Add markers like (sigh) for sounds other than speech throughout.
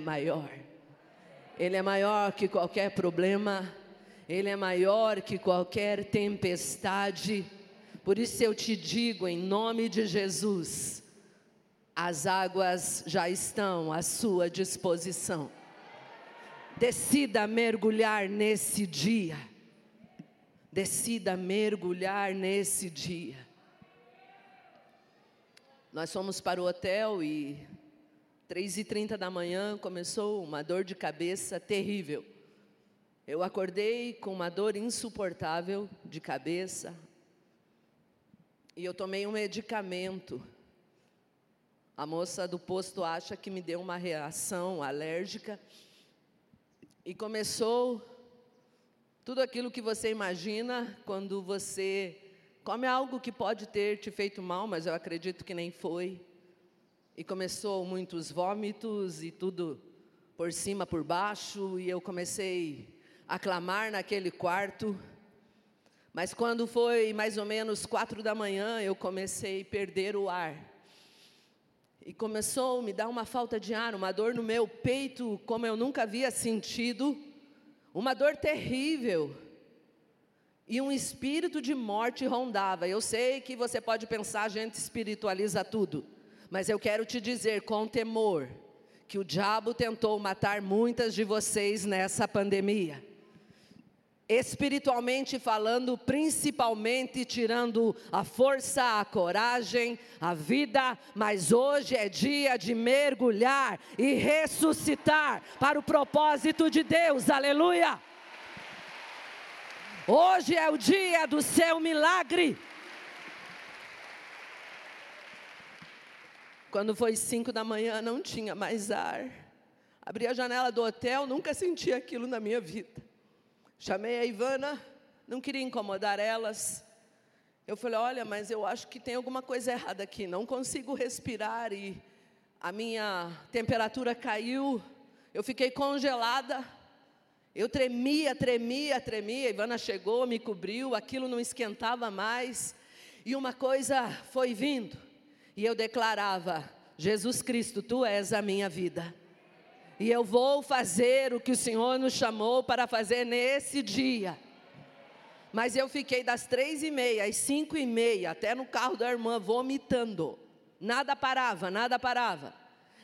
é maior. Ele é maior que qualquer problema, ele é maior que qualquer tempestade. Por isso eu te digo, em nome de Jesus, as águas já estão à sua disposição. Decida mergulhar nesse dia. Decida mergulhar nesse dia. Nós fomos para o hotel e três e trinta da manhã começou uma dor de cabeça terrível. Eu acordei com uma dor insuportável de cabeça e eu tomei um medicamento. A moça do posto acha que me deu uma reação alérgica e começou tudo aquilo que você imagina quando você come algo que pode ter te feito mal, mas eu acredito que nem foi. E começou muitos vômitos e tudo por cima, por baixo, e eu comecei a clamar naquele quarto. Mas quando foi mais ou menos quatro da manhã, eu comecei a perder o ar. E começou a me dar uma falta de ar, uma dor no meu peito, como eu nunca havia sentido, uma dor terrível. E um espírito de morte rondava. Eu sei que você pode pensar, a gente espiritualiza tudo. Mas eu quero te dizer com temor que o diabo tentou matar muitas de vocês nessa pandemia. Espiritualmente falando, principalmente tirando a força, a coragem, a vida, mas hoje é dia de mergulhar e ressuscitar para o propósito de Deus, aleluia! Hoje é o dia do seu milagre. Quando foi cinco da manhã, não tinha mais ar. Abri a janela do hotel, nunca senti aquilo na minha vida. Chamei a Ivana, não queria incomodar elas. Eu falei: olha, mas eu acho que tem alguma coisa errada aqui, não consigo respirar e a minha temperatura caiu, eu fiquei congelada. Eu tremia, tremia, tremia. A Ivana chegou, me cobriu, aquilo não esquentava mais. E uma coisa foi vindo. E eu declarava: Jesus Cristo, tu és a minha vida. E eu vou fazer o que o Senhor nos chamou para fazer nesse dia. Mas eu fiquei das três e meia às cinco e meia, até no carro da irmã, vomitando. Nada parava, nada parava.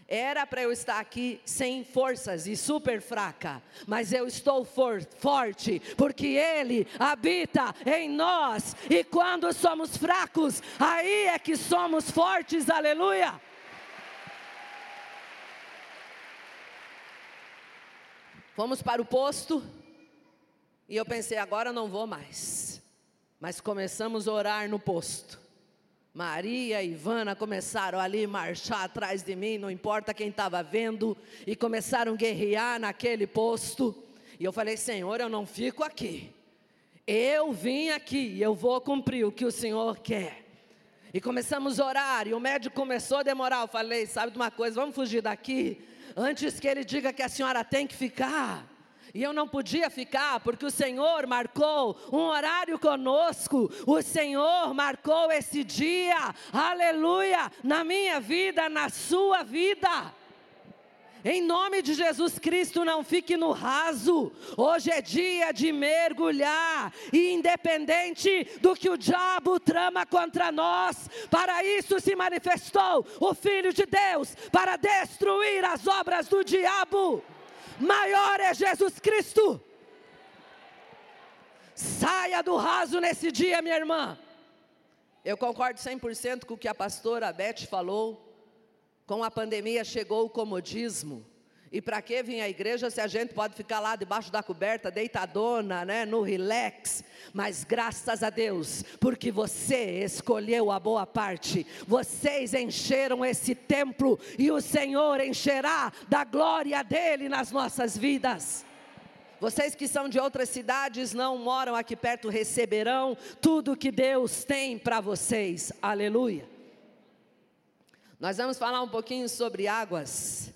Era para eu estar aqui sem forças e super fraca, mas eu estou for, forte, porque Ele habita em nós, e quando somos fracos, aí é que somos fortes, aleluia. Fomos para o posto, e eu pensei, agora não vou mais, mas começamos a orar no posto. Maria e Ivana começaram ali a marchar atrás de mim, não importa quem estava vendo, e começaram a guerrear naquele posto. E eu falei: Senhor, eu não fico aqui. Eu vim aqui, eu vou cumprir o que o Senhor quer. E começamos a orar, e o médico começou a demorar. Eu falei: Sabe de uma coisa, vamos fugir daqui, antes que ele diga que a senhora tem que ficar. E eu não podia ficar, porque o Senhor marcou um horário conosco, o Senhor marcou esse dia, aleluia, na minha vida, na sua vida. Em nome de Jesus Cristo, não fique no raso. Hoje é dia de mergulhar, e independente do que o diabo trama contra nós, para isso se manifestou o Filho de Deus para destruir as obras do diabo maior é Jesus Cristo. Saia do raso nesse dia, minha irmã. Eu concordo 100% com o que a pastora Beth falou. Com a pandemia chegou o comodismo. E para que vir à igreja se a gente pode ficar lá debaixo da coberta, deitadona, né, no relax? Mas graças a Deus, porque você escolheu a boa parte. Vocês encheram esse templo e o Senhor encherá da glória dele nas nossas vidas. Vocês que são de outras cidades, não moram aqui perto, receberão tudo que Deus tem para vocês. Aleluia. Nós vamos falar um pouquinho sobre águas.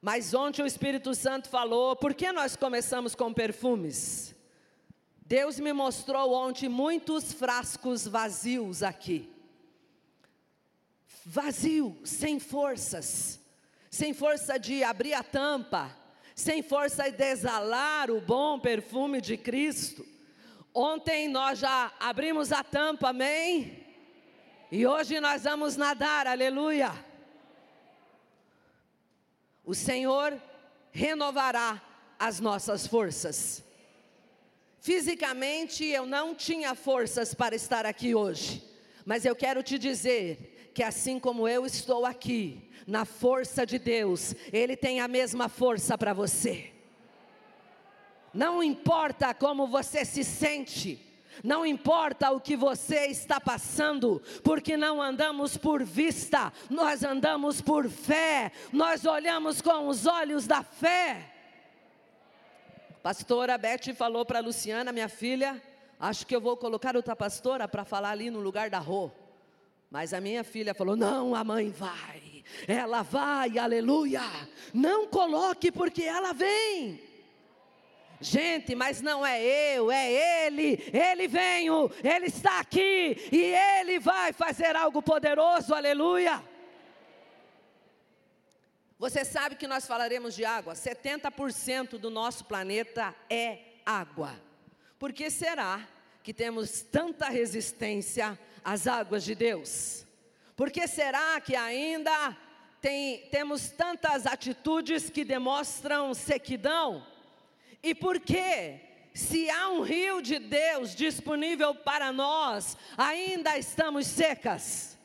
Mas ontem o Espírito Santo falou, por que nós começamos com perfumes? Deus me mostrou ontem muitos frascos vazios aqui. Vazio, sem forças, sem força de abrir a tampa, sem força de exalar o bom perfume de Cristo. Ontem nós já abrimos a tampa, amém? E hoje nós vamos nadar, aleluia. O Senhor renovará as nossas forças. Fisicamente eu não tinha forças para estar aqui hoje, mas eu quero te dizer que assim como eu estou aqui, na força de Deus, Ele tem a mesma força para você. Não importa como você se sente, não importa o que você está passando, porque não andamos por vista, nós andamos por fé, nós olhamos com os olhos da fé. Pastora Beth falou para Luciana, minha filha, acho que eu vou colocar outra pastora para falar ali no lugar da Rô. Mas a minha filha falou: não, a mãe vai, ela vai, aleluia. Não coloque, porque ela vem. Gente, mas não é eu, é Ele, Ele veio, Ele está aqui e Ele vai fazer algo poderoso, aleluia. Você sabe que nós falaremos de água, 70% do nosso planeta é água. Por que será que temos tanta resistência às águas de Deus? Por que será que ainda tem, temos tantas atitudes que demonstram sequidão? E por que, se há um rio de Deus disponível para nós, ainda estamos secas?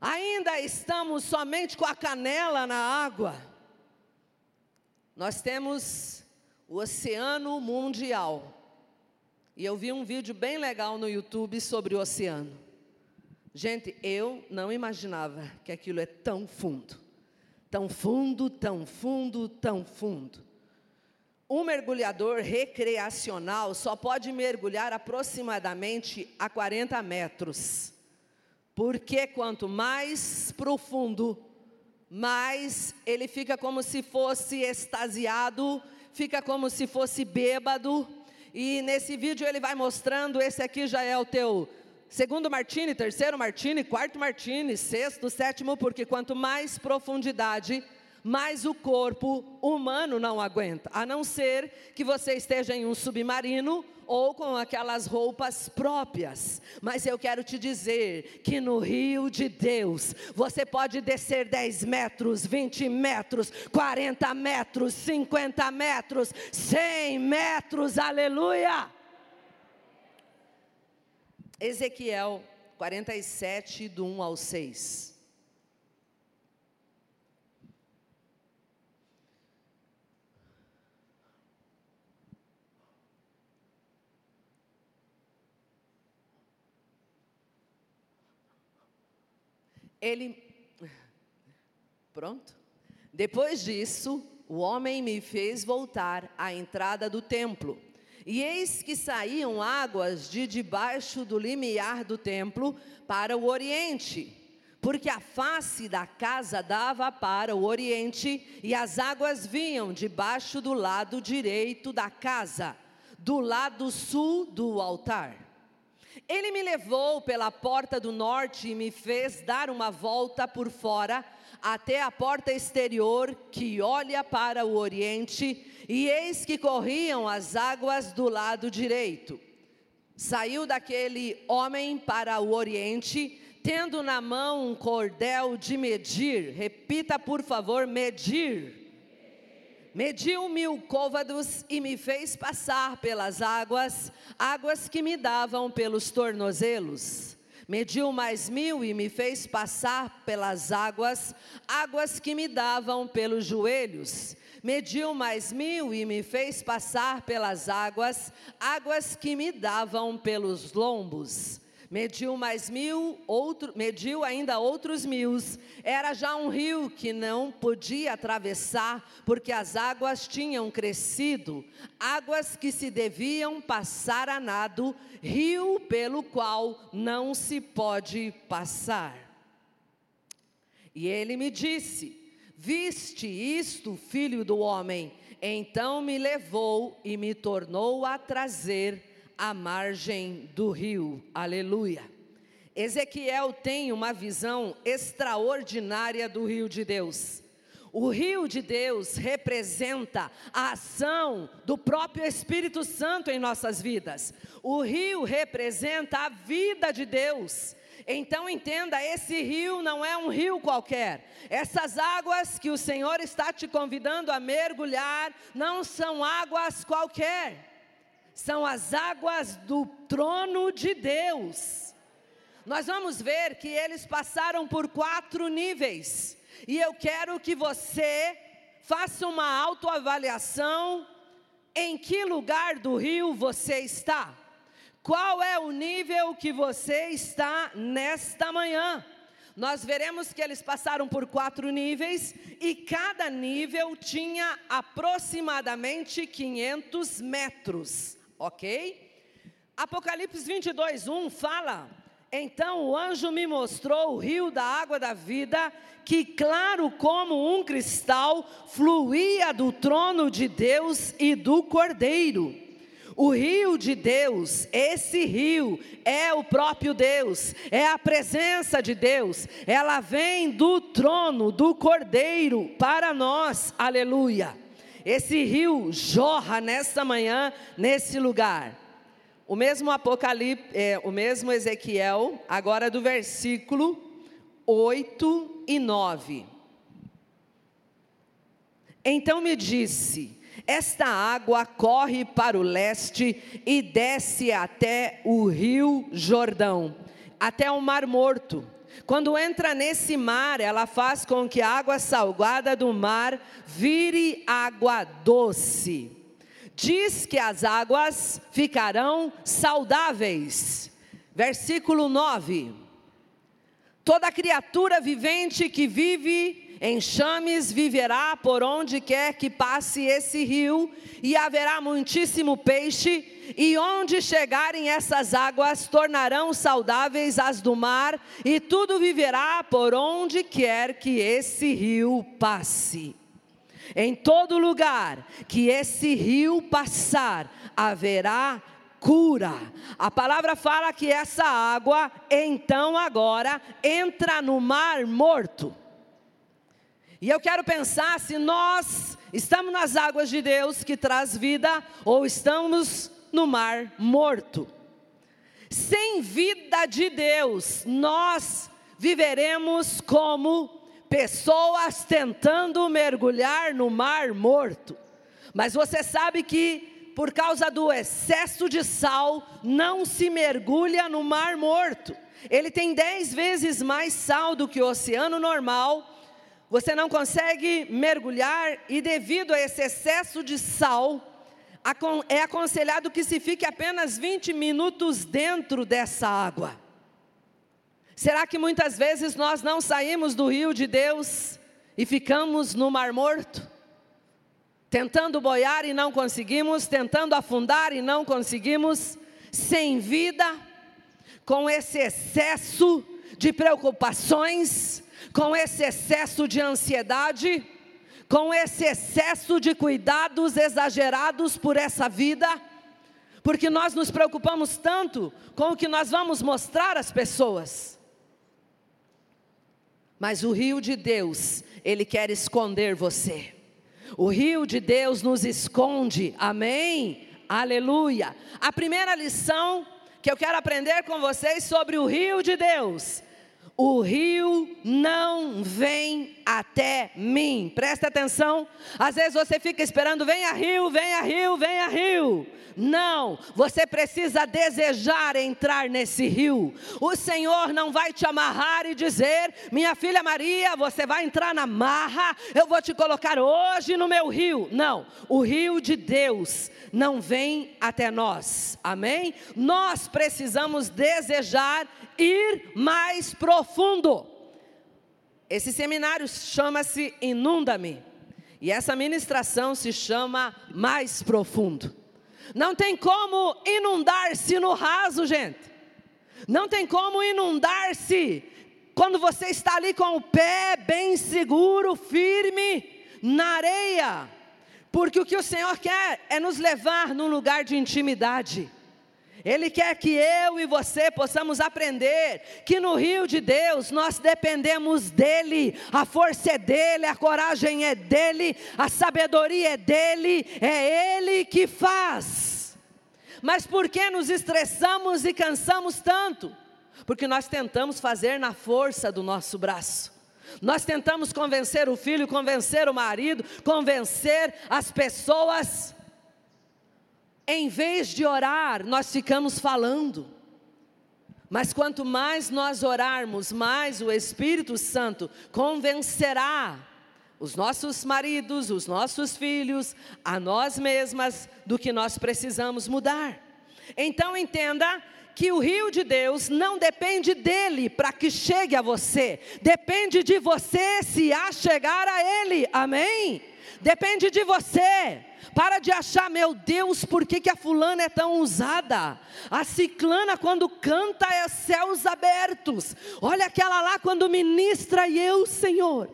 Ainda estamos somente com a canela na água? Nós temos o Oceano Mundial. E eu vi um vídeo bem legal no YouTube sobre o oceano. Gente, eu não imaginava que aquilo é tão fundo. Tão fundo, tão fundo, tão fundo. Um mergulhador recreacional só pode mergulhar aproximadamente a 40 metros. Porque quanto mais profundo, mais ele fica como se fosse extasiado, fica como se fosse bêbado. E nesse vídeo ele vai mostrando: esse aqui já é o teu segundo martini, terceiro martini, quarto martini, sexto, sétimo, porque quanto mais profundidade, mas o corpo humano não aguenta, a não ser que você esteja em um submarino ou com aquelas roupas próprias. Mas eu quero te dizer que no rio de Deus, você pode descer 10 metros, 20 metros, 40 metros, 50 metros, 100 metros, aleluia! Ezequiel 47, do 1 ao 6. Ele. Pronto? Depois disso, o homem me fez voltar à entrada do templo. E eis que saíam águas de debaixo do limiar do templo para o oriente, porque a face da casa dava para o oriente, e as águas vinham debaixo do lado direito da casa, do lado sul do altar. Ele me levou pela porta do norte e me fez dar uma volta por fora até a porta exterior que olha para o oriente, e eis que corriam as águas do lado direito. Saiu daquele homem para o oriente, tendo na mão um cordel de medir. Repita, por favor, medir mediu mil côvados e me fez passar pelas águas, águas que me davam pelos tornozelos. Mediu mais mil e me fez passar pelas águas, águas que me davam pelos joelhos. Mediu mais mil e me fez passar pelas águas, águas que me davam pelos lombos mediu mais mil, outro, mediu ainda outros mil. Era já um rio que não podia atravessar, porque as águas tinham crescido, águas que se deviam passar a nado, rio pelo qual não se pode passar. E ele me disse: Viste isto, filho do homem? Então me levou e me tornou a trazer à margem do rio. Aleluia. Ezequiel tem uma visão extraordinária do rio de Deus. O rio de Deus representa a ação do próprio Espírito Santo em nossas vidas. O rio representa a vida de Deus. Então entenda, esse rio não é um rio qualquer. Essas águas que o Senhor está te convidando a mergulhar não são águas qualquer. São as águas do trono de Deus. Nós vamos ver que eles passaram por quatro níveis. E eu quero que você faça uma autoavaliação em que lugar do rio você está. Qual é o nível que você está nesta manhã? Nós veremos que eles passaram por quatro níveis e cada nível tinha aproximadamente 500 metros, ok? Apocalipse 22, 1 fala então o anjo me mostrou o rio da água da vida, que claro como um cristal, fluía do trono de Deus e do Cordeiro. O rio de Deus, esse rio é o próprio Deus, é a presença de Deus, ela vem do trono do Cordeiro para nós, aleluia. Esse rio jorra nessa manhã, nesse lugar. O mesmo Apocalipse, é, o mesmo Ezequiel, agora do versículo 8 e 9. Então me disse: Esta água corre para o leste e desce até o rio Jordão, até o Mar Morto. Quando entra nesse mar, ela faz com que a água salgada do mar vire água doce diz que as águas ficarão saudáveis. Versículo 9: Toda criatura vivente que vive em chames viverá por onde quer que passe esse rio, e haverá muitíssimo peixe, e onde chegarem essas águas tornarão saudáveis as do mar, e tudo viverá por onde quer que esse rio passe. Em todo lugar que esse rio passar, haverá cura. A palavra fala que essa água, então agora, entra no mar morto. E eu quero pensar se nós estamos nas águas de Deus que traz vida ou estamos no mar morto. Sem vida de Deus, nós viveremos como pessoas tentando mergulhar no mar morto. Mas você sabe que por causa do excesso de sal, não se mergulha no mar morto. Ele tem dez vezes mais sal do que o oceano normal. Você não consegue mergulhar, e devido a esse excesso de sal, é aconselhado que se fique apenas 20 minutos dentro dessa água. Será que muitas vezes nós não saímos do rio de Deus e ficamos no mar morto? Tentando boiar e não conseguimos, tentando afundar e não conseguimos, sem vida, com esse excesso de preocupações, com esse excesso de ansiedade, com esse excesso de cuidados exagerados por essa vida, porque nós nos preocupamos tanto com o que nós vamos mostrar às pessoas. Mas o rio de Deus, ele quer esconder você. O rio de Deus nos esconde. Amém? Aleluia. A primeira lição que eu quero aprender com vocês sobre o rio de Deus. O rio não vem até mim. Presta atenção. Às vezes você fica esperando, venha rio, venha rio, venha rio. Não, você precisa desejar entrar nesse rio. O Senhor não vai te amarrar e dizer: Minha filha Maria, você vai entrar na marra, eu vou te colocar hoje no meu rio. Não, o rio de Deus não vem até nós, amém? Nós precisamos desejar ir mais profundo. Esse seminário chama-se Inunda-me. E essa ministração se chama Mais Profundo. Não tem como inundar-se no raso, gente. Não tem como inundar-se quando você está ali com o pé bem seguro, firme na areia. Porque o que o Senhor quer é nos levar num lugar de intimidade. Ele quer que eu e você possamos aprender que no rio de Deus nós dependemos dEle, a força é dEle, a coragem é dEle, a sabedoria é dEle, é Ele que faz. Mas por que nos estressamos e cansamos tanto? Porque nós tentamos fazer na força do nosso braço. Nós tentamos convencer o filho, convencer o marido, convencer as pessoas em vez de orar, nós ficamos falando. Mas quanto mais nós orarmos, mais o Espírito Santo convencerá os nossos maridos, os nossos filhos, a nós mesmas do que nós precisamos mudar. Então entenda que o rio de Deus não depende dele para que chegue a você, depende de você se a chegar a ele. Amém? Depende de você. Para de achar, meu Deus, por que, que a fulana é tão usada? A ciclana, quando canta, é céus abertos. Olha aquela lá, quando ministra, e eu, Senhor.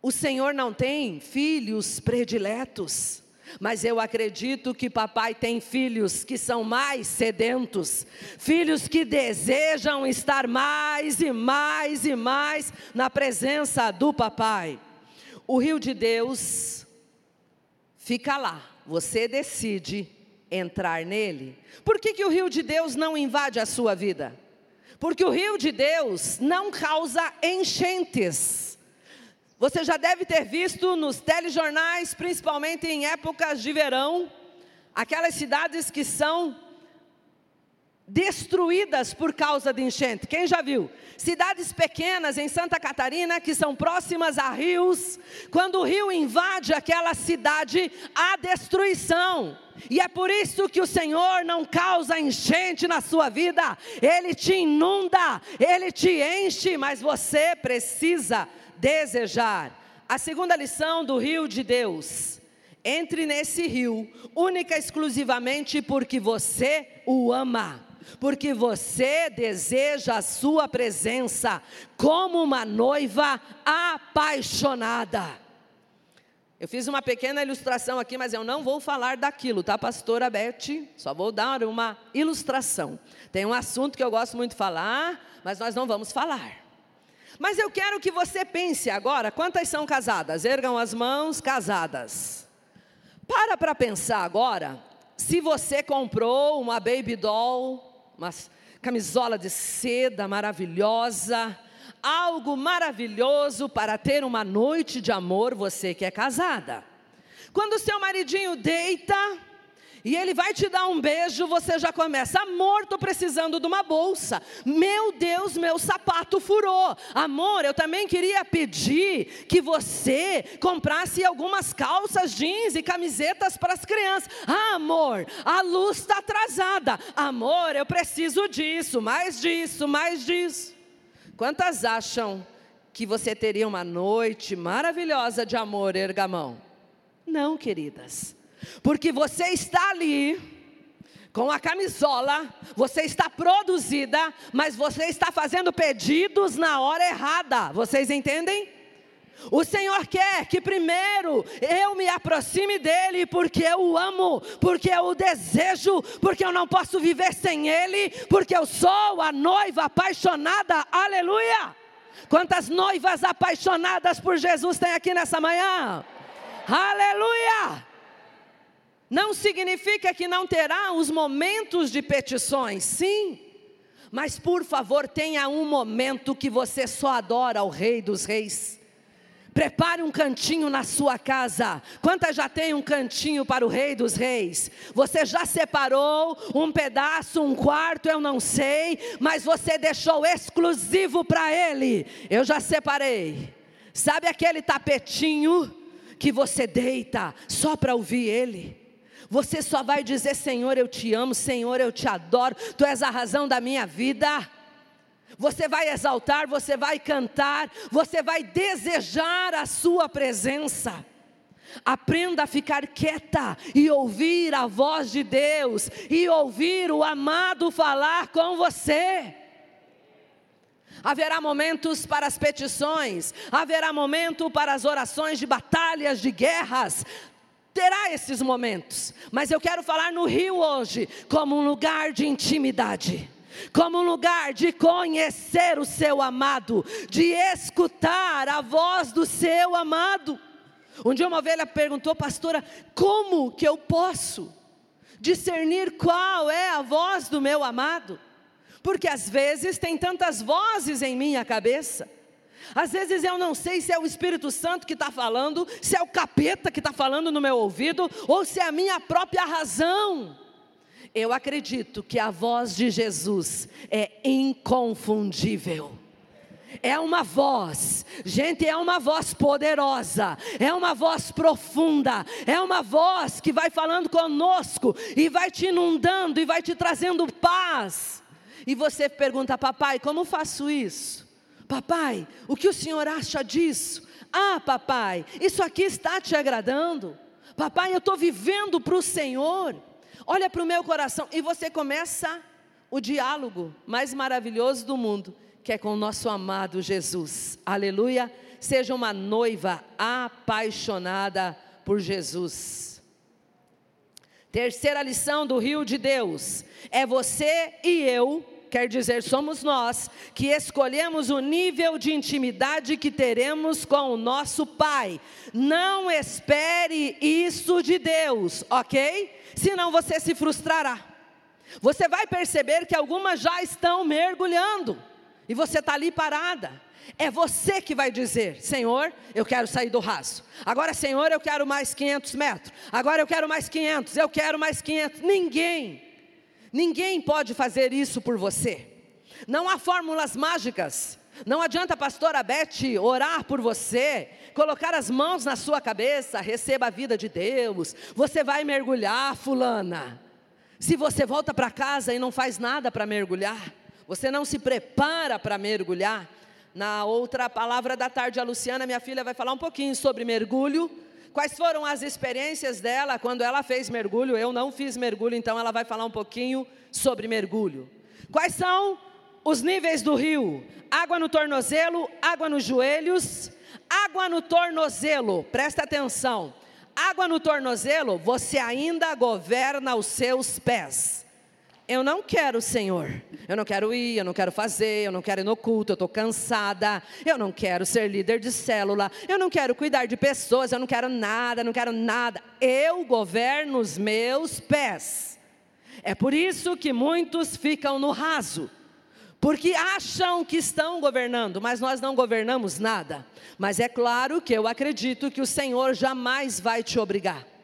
O Senhor não tem filhos prediletos. Mas eu acredito que papai tem filhos que são mais sedentos, filhos que desejam estar mais e mais e mais na presença do papai. O rio de Deus fica lá, você decide entrar nele. Por que, que o rio de Deus não invade a sua vida? Porque o rio de Deus não causa enchentes. Você já deve ter visto nos telejornais, principalmente em épocas de verão, aquelas cidades que são destruídas por causa de enchente. Quem já viu? Cidades pequenas em Santa Catarina que são próximas a rios, quando o rio invade aquela cidade, há destruição. E é por isso que o Senhor não causa enchente na sua vida, Ele te inunda, Ele te enche, mas você precisa desejar. A segunda lição do rio de Deus: entre nesse rio, única exclusivamente porque você o ama porque você deseja a sua presença como uma noiva apaixonada. Eu fiz uma pequena ilustração aqui, mas eu não vou falar daquilo, tá, pastora Beth? Só vou dar uma ilustração. Tem um assunto que eu gosto muito de falar, mas nós não vamos falar. Mas eu quero que você pense agora, quantas são casadas? Ergam as mãos, casadas. Para para pensar agora, se você comprou uma baby doll uma camisola de seda maravilhosa, algo maravilhoso para ter uma noite de amor, você que é casada. Quando seu maridinho deita, e ele vai te dar um beijo, você já começa, amor, estou precisando de uma bolsa. Meu Deus, meu sapato furou. Amor, eu também queria pedir que você comprasse algumas calças jeans e camisetas para as crianças. Ah, amor, a luz está atrasada. Amor, eu preciso disso, mais disso, mais disso. Quantas acham que você teria uma noite maravilhosa de amor, ergamão? Não, queridas porque você está ali com a camisola, você está produzida, mas você está fazendo pedidos na hora errada. Vocês entendem? O Senhor quer que primeiro eu me aproxime dEle, porque eu o amo, porque eu o desejo, porque eu não posso viver sem Ele, porque eu sou a noiva apaixonada, aleluia! Quantas noivas apaixonadas por Jesus tem aqui nessa manhã? Aleluia! Não significa que não terá os momentos de petições, sim. Mas por favor, tenha um momento que você só adora ao Rei dos Reis. Prepare um cantinho na sua casa. Quantas já tem um cantinho para o Rei dos Reis? Você já separou um pedaço, um quarto, eu não sei, mas você deixou exclusivo para Ele. Eu já separei. Sabe aquele tapetinho que você deita só para ouvir Ele? Você só vai dizer: Senhor, eu te amo, Senhor, eu te adoro, tu és a razão da minha vida. Você vai exaltar, você vai cantar, você vai desejar a sua presença. Aprenda a ficar quieta e ouvir a voz de Deus e ouvir o amado falar com você. Haverá momentos para as petições, haverá momento para as orações de batalhas, de guerras, terá esses momentos, mas eu quero falar no rio hoje como um lugar de intimidade como um lugar de conhecer o seu amado, de escutar a voz do seu amado. Um dia uma ovelha perguntou, pastora, como que eu posso discernir qual é a voz do meu amado? Porque às vezes tem tantas vozes em minha cabeça. Às vezes eu não sei se é o Espírito Santo que está falando, se é o capeta que está falando no meu ouvido, ou se é a minha própria razão. Eu acredito que a voz de Jesus é inconfundível. É uma voz, gente, é uma voz poderosa, é uma voz profunda, é uma voz que vai falando conosco e vai te inundando e vai te trazendo paz. E você pergunta, papai, como faço isso? Papai, o que o senhor acha disso? Ah, papai, isso aqui está te agradando? Papai, eu estou vivendo para o Senhor olha para o meu coração e você começa o diálogo mais maravilhoso do mundo, que é com o nosso amado Jesus. Aleluia. Seja uma noiva apaixonada por Jesus. Terceira lição do rio de Deus é você e eu quer dizer, somos nós que escolhemos o nível de intimidade que teremos com o nosso Pai. Não espere isso de Deus, ok? Senão você se frustrará. Você vai perceber que algumas já estão mergulhando e você está ali parada. É você que vai dizer: Senhor, eu quero sair do raso. Agora, Senhor, eu quero mais 500 metros. Agora, eu quero mais 500. Eu quero mais 500. Ninguém Ninguém pode fazer isso por você. Não há fórmulas mágicas. Não adianta a pastora Beth orar por você, colocar as mãos na sua cabeça, receba a vida de Deus. Você vai mergulhar, fulana. Se você volta para casa e não faz nada para mergulhar, você não se prepara para mergulhar. Na outra palavra da tarde, a Luciana, minha filha, vai falar um pouquinho sobre mergulho Quais foram as experiências dela quando ela fez mergulho? Eu não fiz mergulho, então ela vai falar um pouquinho sobre mergulho. Quais são os níveis do rio? Água no tornozelo, água nos joelhos, água no tornozelo, presta atenção. Água no tornozelo, você ainda governa os seus pés. Eu não quero, Senhor. Eu não quero ir, eu não quero fazer, eu não quero ir no culto, eu estou cansada. Eu não quero ser líder de célula, eu não quero cuidar de pessoas, eu não quero nada, não quero nada. Eu governo os meus pés. É por isso que muitos ficam no raso, porque acham que estão governando, mas nós não governamos nada. Mas é claro que eu acredito que o Senhor jamais vai te obrigar.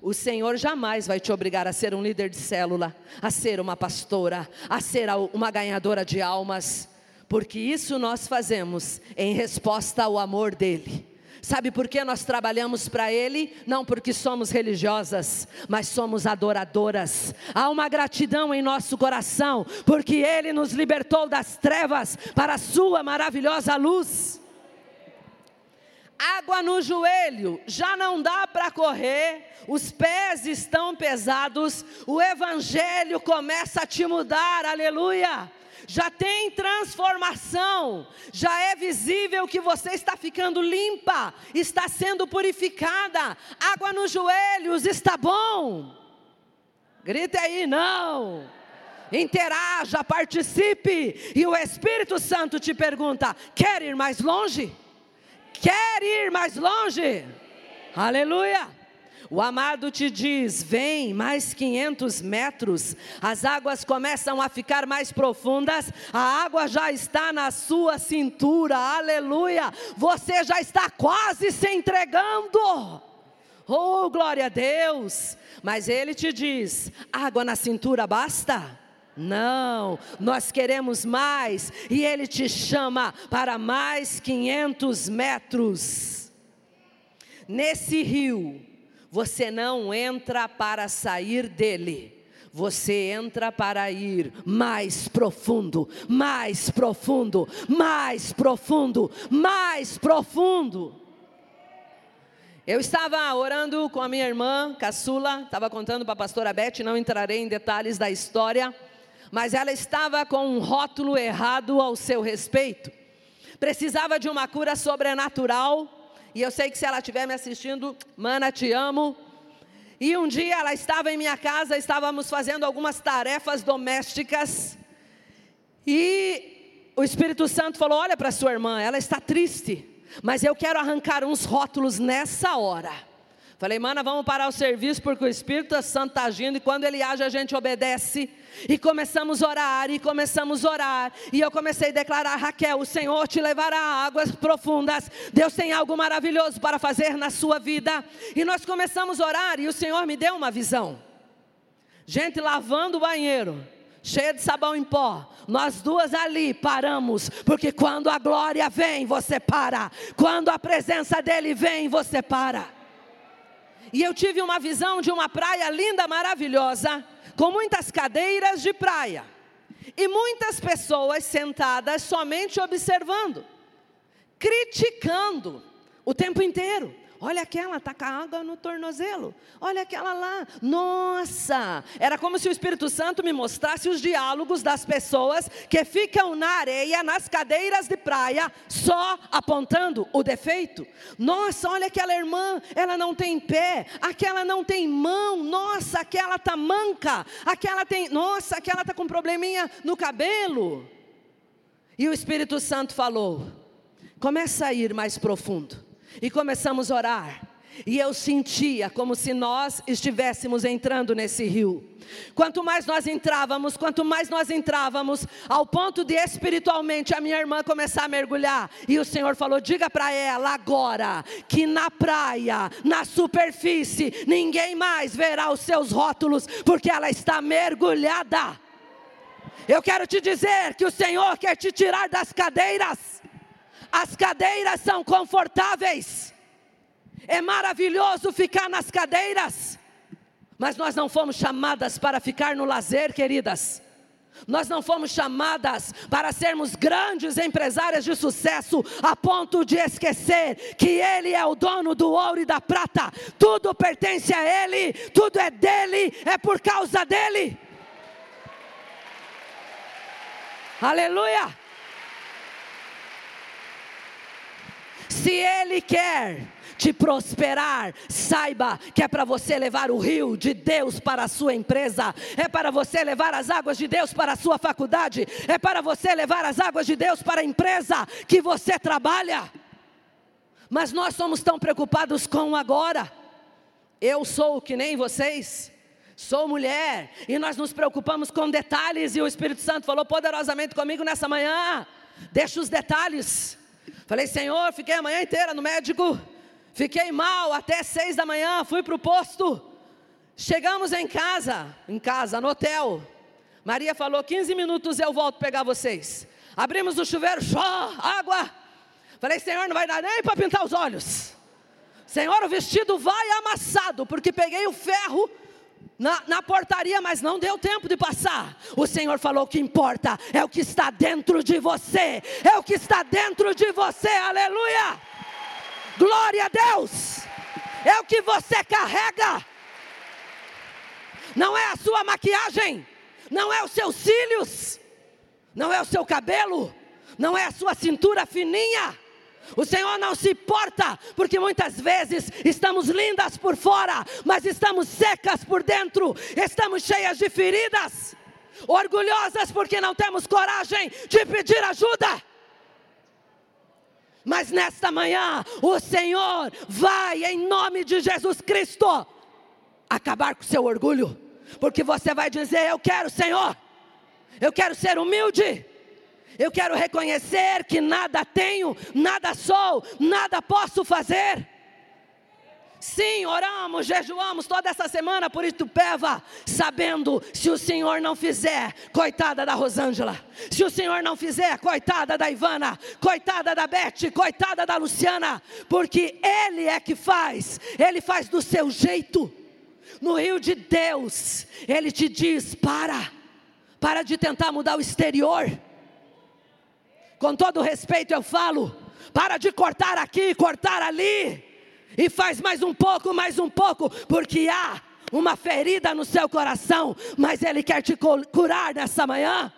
O Senhor jamais vai te obrigar a ser um líder de célula, a ser uma pastora, a ser uma ganhadora de almas, porque isso nós fazemos em resposta ao amor dEle. Sabe por que nós trabalhamos para Ele? Não porque somos religiosas, mas somos adoradoras. Há uma gratidão em nosso coração, porque Ele nos libertou das trevas para a Sua maravilhosa luz água no joelho, já não dá para correr, os pés estão pesados, o evangelho começa a te mudar, aleluia. Já tem transformação, já é visível que você está ficando limpa, está sendo purificada. Água nos joelhos, está bom. Grite aí, não interaja, participe, e o Espírito Santo te pergunta: quer ir mais longe? Quer ir mais longe? Aleluia! O amado te diz: vem mais 500 metros, as águas começam a ficar mais profundas, a água já está na sua cintura, aleluia! Você já está quase se entregando. Oh, glória a Deus! Mas ele te diz: água na cintura basta? Não, nós queremos mais, e Ele te chama para mais 500 metros. Nesse rio, você não entra para sair dele, você entra para ir mais profundo, mais profundo, mais profundo, mais profundo. Eu estava orando com a minha irmã, caçula, estava contando para a pastora Beth, não entrarei em detalhes da história mas ela estava com um rótulo errado ao seu respeito. Precisava de uma cura sobrenatural, e eu sei que se ela estiver me assistindo, mana, te amo, E um dia ela estava em minha casa, estávamos fazendo algumas tarefas domésticas. E o Espírito Santo falou: Olha para sua irmã, ela está triste, mas eu quero arrancar uns rótulos nessa hora. Falei, mana, vamos parar o serviço porque o Espírito Santo está agindo e quando ele age a gente obedece. E começamos a orar, e começamos a orar. E eu comecei a declarar: Raquel, o Senhor te levará a águas profundas. Deus tem algo maravilhoso para fazer na sua vida. E nós começamos a orar, e o Senhor me deu uma visão. Gente lavando o banheiro, cheia de sabão em pó. Nós duas ali paramos, porque quando a glória vem, você para. Quando a presença dele vem, você para. E eu tive uma visão de uma praia linda, maravilhosa, com muitas cadeiras de praia. E muitas pessoas sentadas somente observando, criticando o tempo inteiro. Olha aquela, está com a água no tornozelo. Olha aquela lá. Nossa! Era como se o Espírito Santo me mostrasse os diálogos das pessoas que ficam na areia, nas cadeiras de praia, só apontando o defeito. Nossa, olha aquela irmã, ela não tem pé, aquela não tem mão. Nossa, aquela está manca. Aquela tem, nossa, aquela está com probleminha no cabelo. E o Espírito Santo falou: começa a ir mais profundo e começamos a orar. E eu sentia como se nós estivéssemos entrando nesse rio. Quanto mais nós entrávamos, quanto mais nós entrávamos, ao ponto de espiritualmente a minha irmã começar a mergulhar. E o Senhor falou: diga para ela agora que na praia, na superfície, ninguém mais verá os seus rótulos, porque ela está mergulhada. Eu quero te dizer que o Senhor quer te tirar das cadeiras as cadeiras são confortáveis. É maravilhoso ficar nas cadeiras. Mas nós não fomos chamadas para ficar no lazer, queridas. Nós não fomos chamadas para sermos grandes empresárias de sucesso a ponto de esquecer que Ele é o dono do ouro e da prata. Tudo pertence a Ele, tudo é dele, é por causa dele. Aleluia! Se Ele quer te prosperar, saiba que é para você levar o rio de Deus para a sua empresa, é para você levar as águas de Deus para a sua faculdade, é para você levar as águas de Deus para a empresa que você trabalha. Mas nós somos tão preocupados com agora. Eu sou que nem vocês. Sou mulher e nós nos preocupamos com detalhes, e o Espírito Santo falou poderosamente comigo nessa manhã. Deixa os detalhes, Falei, Senhor, fiquei a manhã inteira no médico, fiquei mal até seis da manhã, fui para o posto. Chegamos em casa, em casa, no hotel. Maria falou: 15 minutos eu volto pegar vocês. Abrimos o chuveiro, chó, água. Falei, Senhor, não vai dar nem para pintar os olhos. Senhor, o vestido vai amassado, porque peguei o ferro na, na, portaria, mas não deu tempo de passar. O Senhor falou: o que importa é o que está dentro de você, é o que está dentro de você, aleluia! Glória a Deus! É o que você carrega, não é a sua maquiagem, não é os seus cílios, não é o seu cabelo, não é a sua cintura fininha o Senhor não se importa, porque muitas vezes estamos lindas por fora, mas estamos secas por dentro, estamos cheias de feridas, orgulhosas porque não temos coragem de pedir ajuda. Mas nesta manhã, o Senhor vai, em nome de Jesus Cristo, acabar com o seu orgulho, porque você vai dizer: Eu quero, Senhor, eu quero ser humilde. Eu quero reconhecer que nada tenho, nada sou, nada posso fazer. Sim, oramos, jejuamos toda essa semana por Itupeva, sabendo se o Senhor não fizer, coitada da Rosângela, se o Senhor não fizer, coitada da Ivana, coitada da Beth, coitada da Luciana, porque Ele é que faz, Ele faz do seu jeito. No rio de Deus, Ele te diz: para, para de tentar mudar o exterior com todo respeito eu falo, para de cortar aqui, cortar ali, e faz mais um pouco, mais um pouco, porque há uma ferida no seu coração, mas Ele quer te curar nessa manhã.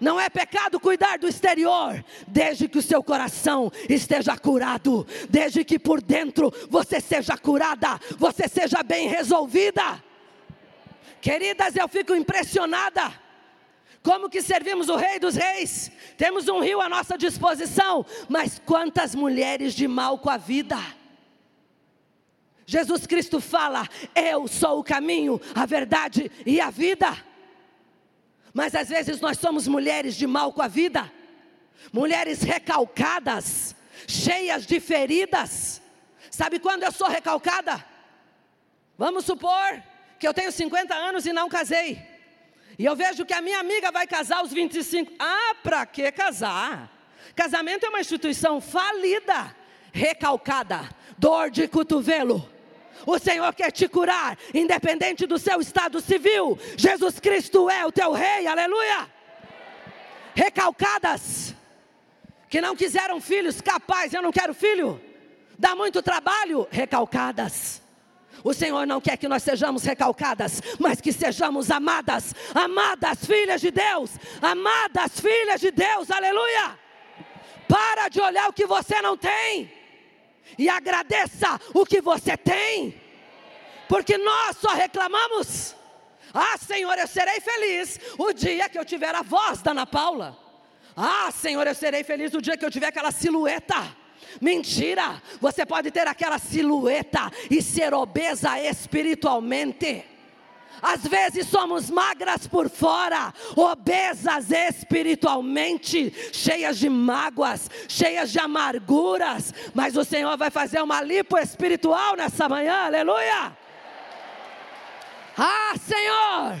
Não é pecado cuidar do exterior, desde que o seu coração esteja curado, desde que por dentro você seja curada, você seja bem resolvida. Queridas, eu fico impressionada. Como que servimos o Rei dos Reis? Temos um rio à nossa disposição, mas quantas mulheres de mal com a vida. Jesus Cristo fala: Eu sou o caminho, a verdade e a vida. Mas às vezes nós somos mulheres de mal com a vida, mulheres recalcadas, cheias de feridas. Sabe quando eu sou recalcada? Vamos supor que eu tenho 50 anos e não casei. E eu vejo que a minha amiga vai casar aos 25. Ah, para que casar? Casamento é uma instituição falida, recalcada, dor de cotovelo. O Senhor quer te curar, independente do seu estado civil. Jesus Cristo é o teu rei, aleluia. Recalcadas, que não quiseram filhos, capaz, eu não quero filho. Dá muito trabalho, recalcadas. O Senhor não quer que nós sejamos recalcadas, mas que sejamos amadas, amadas filhas de Deus, amadas filhas de Deus, aleluia. Para de olhar o que você não tem e agradeça o que você tem, porque nós só reclamamos. Ah, Senhor, eu serei feliz o dia que eu tiver a voz da Ana Paula. Ah, Senhor, eu serei feliz o dia que eu tiver aquela silhueta. Mentira! Você pode ter aquela silhueta e ser obesa espiritualmente. Às vezes somos magras por fora, obesas espiritualmente, cheias de mágoas, cheias de amarguras, mas o Senhor vai fazer uma lipo espiritual nessa manhã, aleluia! Ah, Senhor,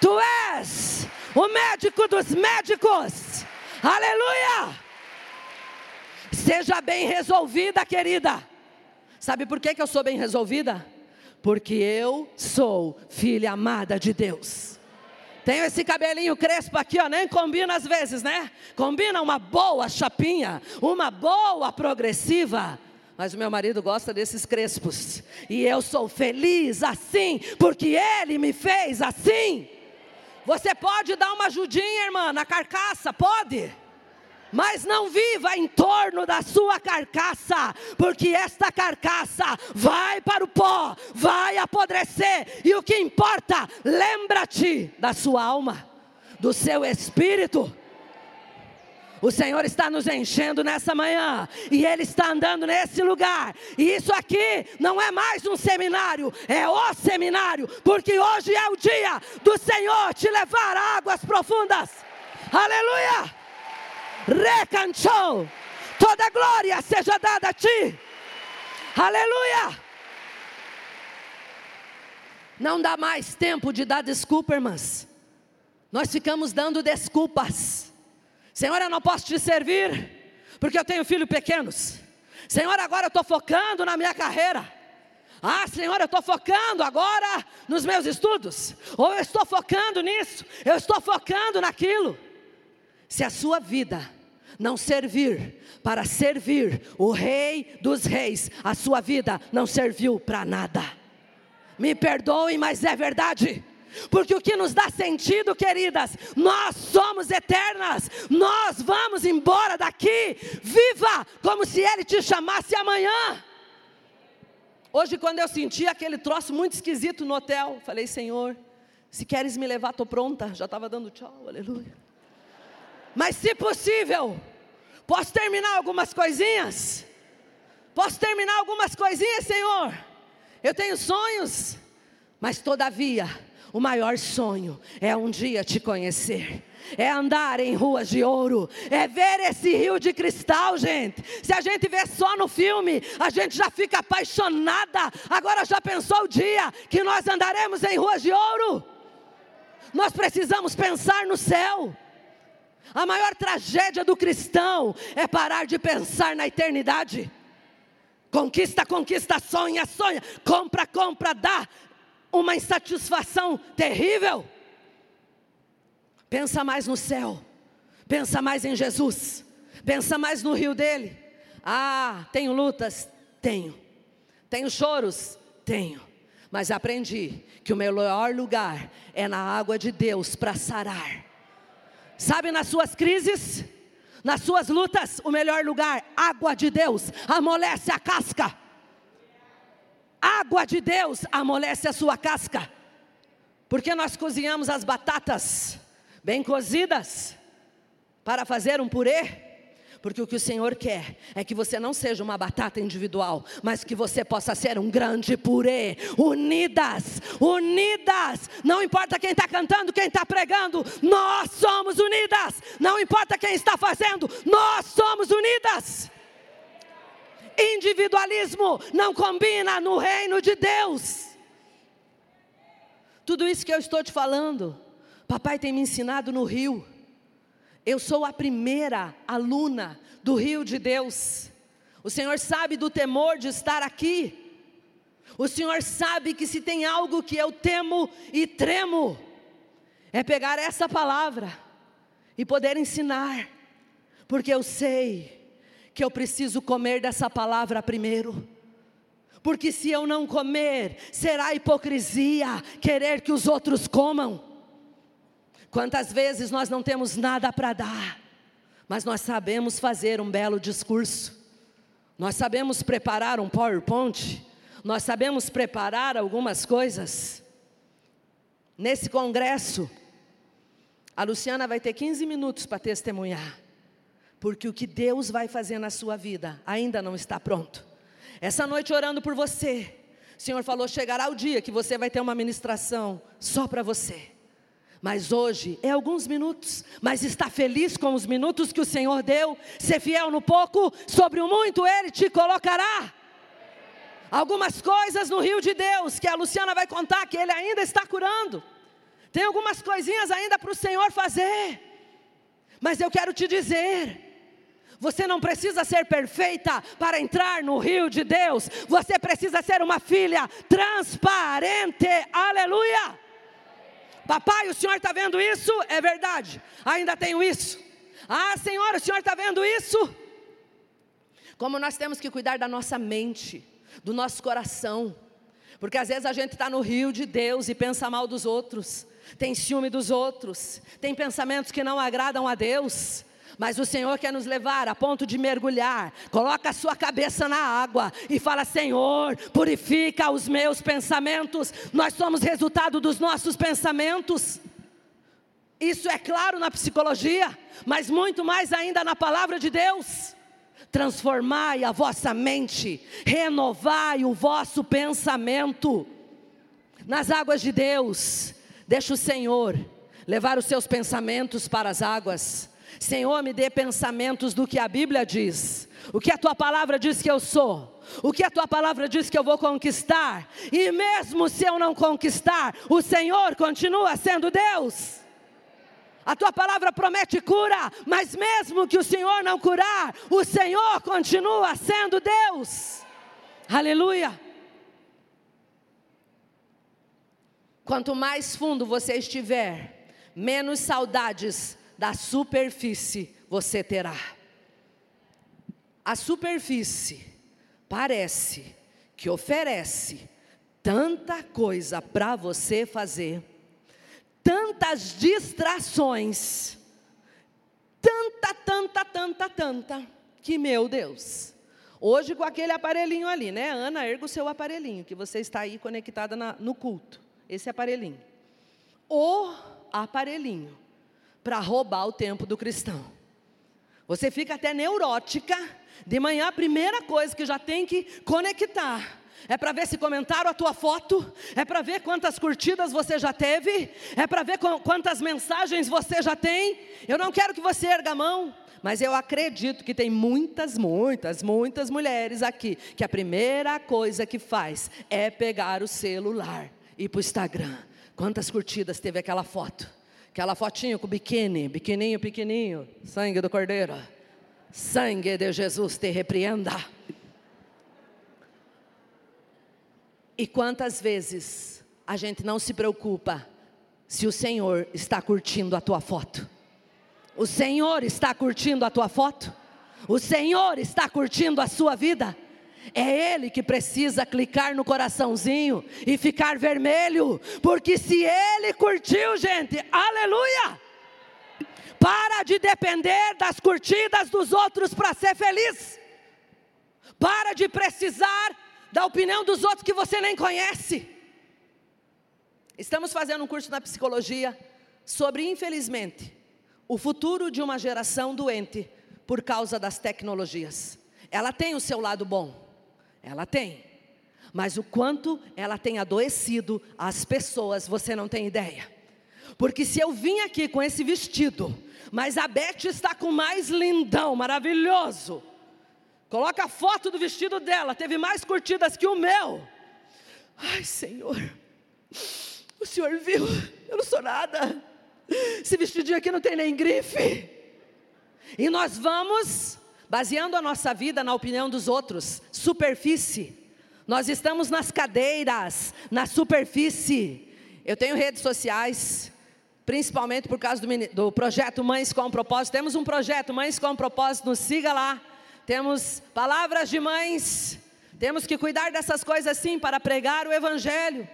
Tu és o médico dos médicos, aleluia! Seja bem resolvida, querida. Sabe por que, que eu sou bem resolvida? porque eu sou filha amada de Deus. Tenho esse cabelinho crespo aqui, ó, nem combina às vezes, né? Combina uma boa chapinha, uma boa progressiva. Mas o meu marido gosta desses crespos. E eu sou feliz assim, porque ele me fez assim. Você pode dar uma ajudinha, irmã, na carcaça? Pode mas não viva em torno da sua carcaça, porque esta carcaça vai para o pó, vai apodrecer, e o que importa, lembra-te da sua alma, do seu espírito. O Senhor está nos enchendo nessa manhã, e Ele está andando nesse lugar, e isso aqui não é mais um seminário, é o seminário, porque hoje é o dia do Senhor te levar a águas profundas. Aleluia! Recanchou. Toda glória seja dada a ti. Aleluia. Não dá mais tempo de dar desculpa, irmãs. Nós ficamos dando desculpas. Senhor, eu não posso te servir, porque eu tenho filhos pequenos. Senhor, agora eu estou focando na minha carreira. Ah, Senhor, eu estou focando agora nos meus estudos. Ou eu estou focando nisso, eu estou focando naquilo. Se a sua vida não servir para servir o Rei dos Reis, a sua vida não serviu para nada. Me perdoem, mas é verdade. Porque o que nos dá sentido, queridas, nós somos eternas, nós vamos embora daqui, viva como se Ele te chamasse amanhã. Hoje, quando eu senti aquele troço muito esquisito no hotel, falei: Senhor, se queres me levar, estou pronta. Já estava dando tchau, aleluia. Mas se possível, posso terminar algumas coisinhas? Posso terminar algumas coisinhas, Senhor? Eu tenho sonhos, mas todavia, o maior sonho é um dia te conhecer é andar em ruas de ouro, é ver esse rio de cristal, gente. Se a gente vê só no filme, a gente já fica apaixonada. Agora já pensou o dia que nós andaremos em ruas de ouro? Nós precisamos pensar no céu. A maior tragédia do cristão é parar de pensar na eternidade. Conquista, conquista, sonha, sonha, compra, compra, dá uma insatisfação terrível. Pensa mais no céu, pensa mais em Jesus, pensa mais no rio dele. Ah, tenho lutas? Tenho. Tenho choros? Tenho. Mas aprendi que o melhor lugar é na água de Deus para sarar Sabe, nas suas crises, nas suas lutas, o melhor lugar, água de Deus, amolece a casca. Água de Deus amolece a sua casca. Porque nós cozinhamos as batatas bem cozidas para fazer um purê porque o que o Senhor quer é que você não seja uma batata individual, mas que você possa ser um grande purê, unidas, unidas. Não importa quem está cantando, quem está pregando, nós somos unidas. Não importa quem está fazendo, nós somos unidas. Individualismo não combina no reino de Deus. Tudo isso que eu estou te falando, papai tem me ensinado no Rio. Eu sou a primeira aluna do rio de Deus. O Senhor sabe do temor de estar aqui. O Senhor sabe que se tem algo que eu temo e tremo, é pegar essa palavra e poder ensinar, porque eu sei que eu preciso comer dessa palavra primeiro. Porque se eu não comer, será hipocrisia querer que os outros comam. Quantas vezes nós não temos nada para dar, mas nós sabemos fazer um belo discurso, nós sabemos preparar um PowerPoint, nós sabemos preparar algumas coisas. Nesse congresso, a Luciana vai ter 15 minutos para testemunhar, porque o que Deus vai fazer na sua vida ainda não está pronto. Essa noite orando por você, o Senhor falou: chegará o dia que você vai ter uma ministração só para você. Mas hoje é alguns minutos, mas está feliz com os minutos que o Senhor deu. Ser fiel no pouco, sobre o muito Ele te colocará. Algumas coisas no rio de Deus que a Luciana vai contar que Ele ainda está curando. Tem algumas coisinhas ainda para o Senhor fazer. Mas eu quero te dizer, você não precisa ser perfeita para entrar no rio de Deus. Você precisa ser uma filha transparente. Aleluia! Papai, o senhor está vendo isso? É verdade, ainda tenho isso. Ah, senhora, o senhor está vendo isso? Como nós temos que cuidar da nossa mente, do nosso coração, porque às vezes a gente está no rio de Deus e pensa mal dos outros, tem ciúme dos outros, tem pensamentos que não agradam a Deus, mas o Senhor quer nos levar a ponto de mergulhar. Coloca a sua cabeça na água e fala: Senhor, purifica os meus pensamentos. Nós somos resultado dos nossos pensamentos. Isso é claro na psicologia, mas muito mais ainda na palavra de Deus. Transformai a vossa mente, renovai o vosso pensamento. Nas águas de Deus, deixa o Senhor levar os seus pensamentos para as águas. Senhor, me dê pensamentos do que a Bíblia diz, o que a tua palavra diz que eu sou, o que a tua palavra diz que eu vou conquistar, e mesmo se eu não conquistar, o Senhor continua sendo Deus. A tua palavra promete cura, mas mesmo que o Senhor não curar, o Senhor continua sendo Deus. Aleluia. Quanto mais fundo você estiver, menos saudades da superfície você terá. A superfície parece que oferece tanta coisa para você fazer, tantas distrações, tanta, tanta, tanta, tanta, que meu Deus. Hoje com aquele aparelhinho ali, né? Ana, erga o seu aparelhinho, que você está aí conectada na, no culto. Esse aparelhinho. O aparelhinho para roubar o tempo do cristão. Você fica até neurótica. De manhã, a primeira coisa que já tem que conectar é para ver se comentaram a tua foto, é para ver quantas curtidas você já teve, é para ver quantas mensagens você já tem. Eu não quero que você erga a mão, mas eu acredito que tem muitas, muitas, muitas mulheres aqui que a primeira coisa que faz é pegar o celular e ir para o Instagram. Quantas curtidas teve aquela foto? Aquela fotinho com biquíni, biquininho pequenininho, sangue do cordeiro. Sangue de Jesus te repreenda. E quantas vezes a gente não se preocupa se o Senhor está curtindo a tua foto? O Senhor está curtindo a tua foto? O Senhor está curtindo a sua vida? É Ele que precisa clicar no coraçãozinho e ficar vermelho, porque se Ele curtiu, gente, aleluia! Para de depender das curtidas dos outros para ser feliz. Para de precisar da opinião dos outros que você nem conhece. Estamos fazendo um curso na psicologia sobre, infelizmente, o futuro de uma geração doente por causa das tecnologias. Ela tem o seu lado bom, ela tem, mas o quanto ela tem adoecido as pessoas, você não tem ideia. Porque se eu vim aqui com esse vestido, mas a Beth está com mais lindão, maravilhoso. Coloca a foto do vestido dela, teve mais curtidas que o meu. Ai, Senhor. O senhor viu? Eu não sou nada. Esse vestidinho aqui não tem nem grife. E nós vamos, baseando a nossa vida na opinião dos outros, superfície. Nós estamos nas cadeiras, na superfície. Eu tenho redes sociais, principalmente por causa do, do projeto Mães com Propósito. Temos um projeto Mães com Propósito, nos siga lá. Temos palavras de mães. Temos que cuidar dessas coisas sim para pregar o Evangelho.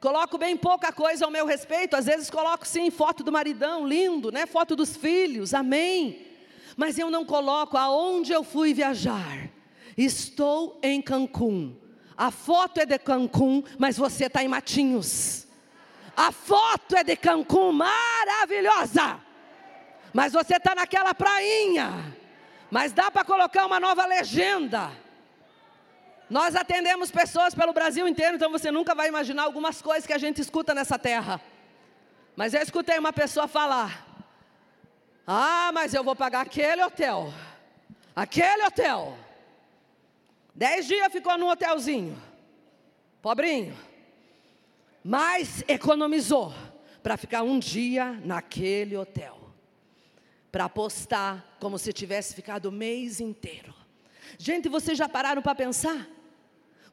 Coloco bem pouca coisa ao meu respeito, às vezes coloco sim foto do maridão, lindo, né? Foto dos filhos, amém. Mas eu não coloco aonde eu fui viajar. Estou em Cancún. A foto é de Cancún, mas você está em Matinhos. A foto é de Cancún, maravilhosa. Mas você está naquela prainha. Mas dá para colocar uma nova legenda. Nós atendemos pessoas pelo Brasil inteiro, então você nunca vai imaginar algumas coisas que a gente escuta nessa terra. Mas eu escutei uma pessoa falar: Ah, mas eu vou pagar aquele hotel, aquele hotel. Dez dias ficou num hotelzinho, pobrinho, mas economizou para ficar um dia naquele hotel, para apostar como se tivesse ficado o mês inteiro. Gente, vocês já pararam para pensar?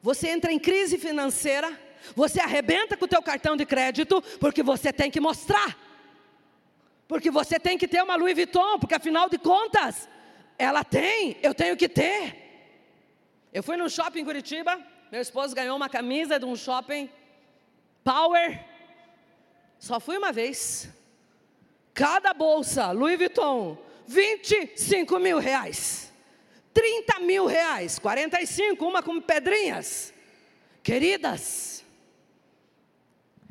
Você entra em crise financeira, você arrebenta com o teu cartão de crédito, porque você tem que mostrar. Porque você tem que ter uma Louis Vuitton, porque afinal de contas, ela tem, eu tenho que ter. Eu fui no shopping em Curitiba, meu esposo ganhou uma camisa de um shopping Power. Só fui uma vez. Cada bolsa Louis Vuitton, 25 mil reais. 30 mil reais, 45, uma com pedrinhas. Queridas,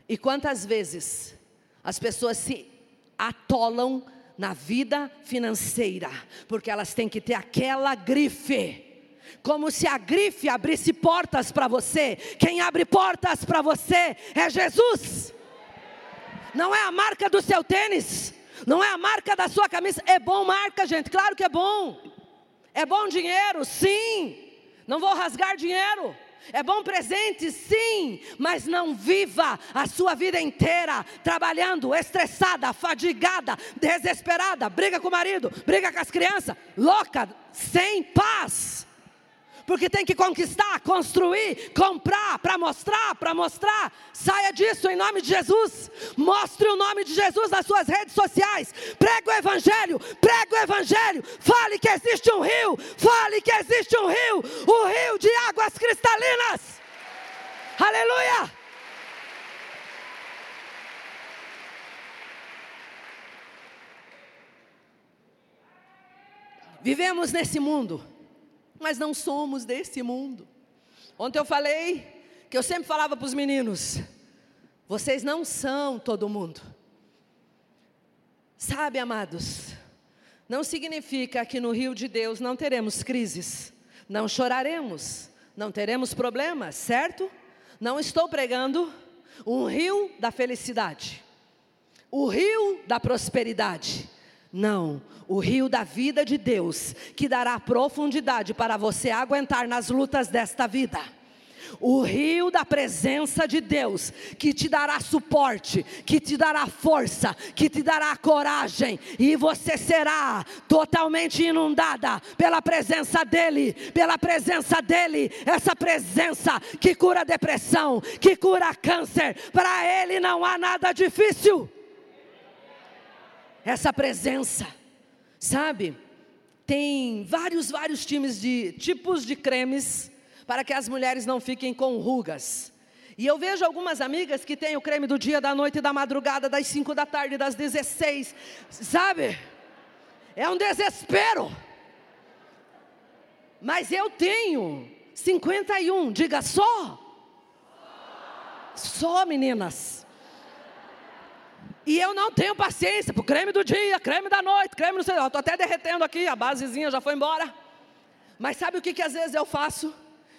e quantas vezes as pessoas se atolam na vida financeira, porque elas têm que ter aquela grife. Como se a grife abrisse portas para você. Quem abre portas para você é Jesus. Não é a marca do seu tênis, não é a marca da sua camisa. É bom marca, gente, claro que é bom. É bom dinheiro? Sim. Não vou rasgar dinheiro. É bom presente? Sim. Mas não viva a sua vida inteira trabalhando, estressada, fadigada, desesperada, briga com o marido, briga com as crianças, louca, sem paz porque tem que conquistar, construir, comprar, para mostrar, para mostrar. Saia disso em nome de Jesus. Mostre o nome de Jesus nas suas redes sociais. Pregue o Evangelho, pregue o Evangelho. Fale que existe um rio, fale que existe um rio, o rio de águas cristalinas. Aleluia! Vivemos nesse mundo mas não somos desse mundo. Ontem eu falei que eu sempre falava para os meninos: vocês não são todo mundo. Sabe, amados, não significa que no rio de Deus não teremos crises, não choraremos, não teremos problemas, certo? Não estou pregando um rio da felicidade, o rio da prosperidade. Não, o rio da vida de Deus, que dará profundidade para você aguentar nas lutas desta vida. O rio da presença de Deus, que te dará suporte, que te dará força, que te dará coragem, e você será totalmente inundada pela presença dEle, pela presença dEle, essa presença que cura depressão, que cura câncer, para Ele não há nada difícil essa presença, sabe? Tem vários, vários times de tipos de cremes para que as mulheres não fiquem com rugas. E eu vejo algumas amigas que têm o creme do dia, da noite, da madrugada, das 5 da tarde, das 16, sabe? é um desespero. Mas eu tenho 51, diga só. Só, meninas. E eu não tenho paciência para o creme do dia, creme da noite, creme não sei, estou até derretendo aqui, a basezinha já foi embora. Mas sabe o que, que às vezes eu faço?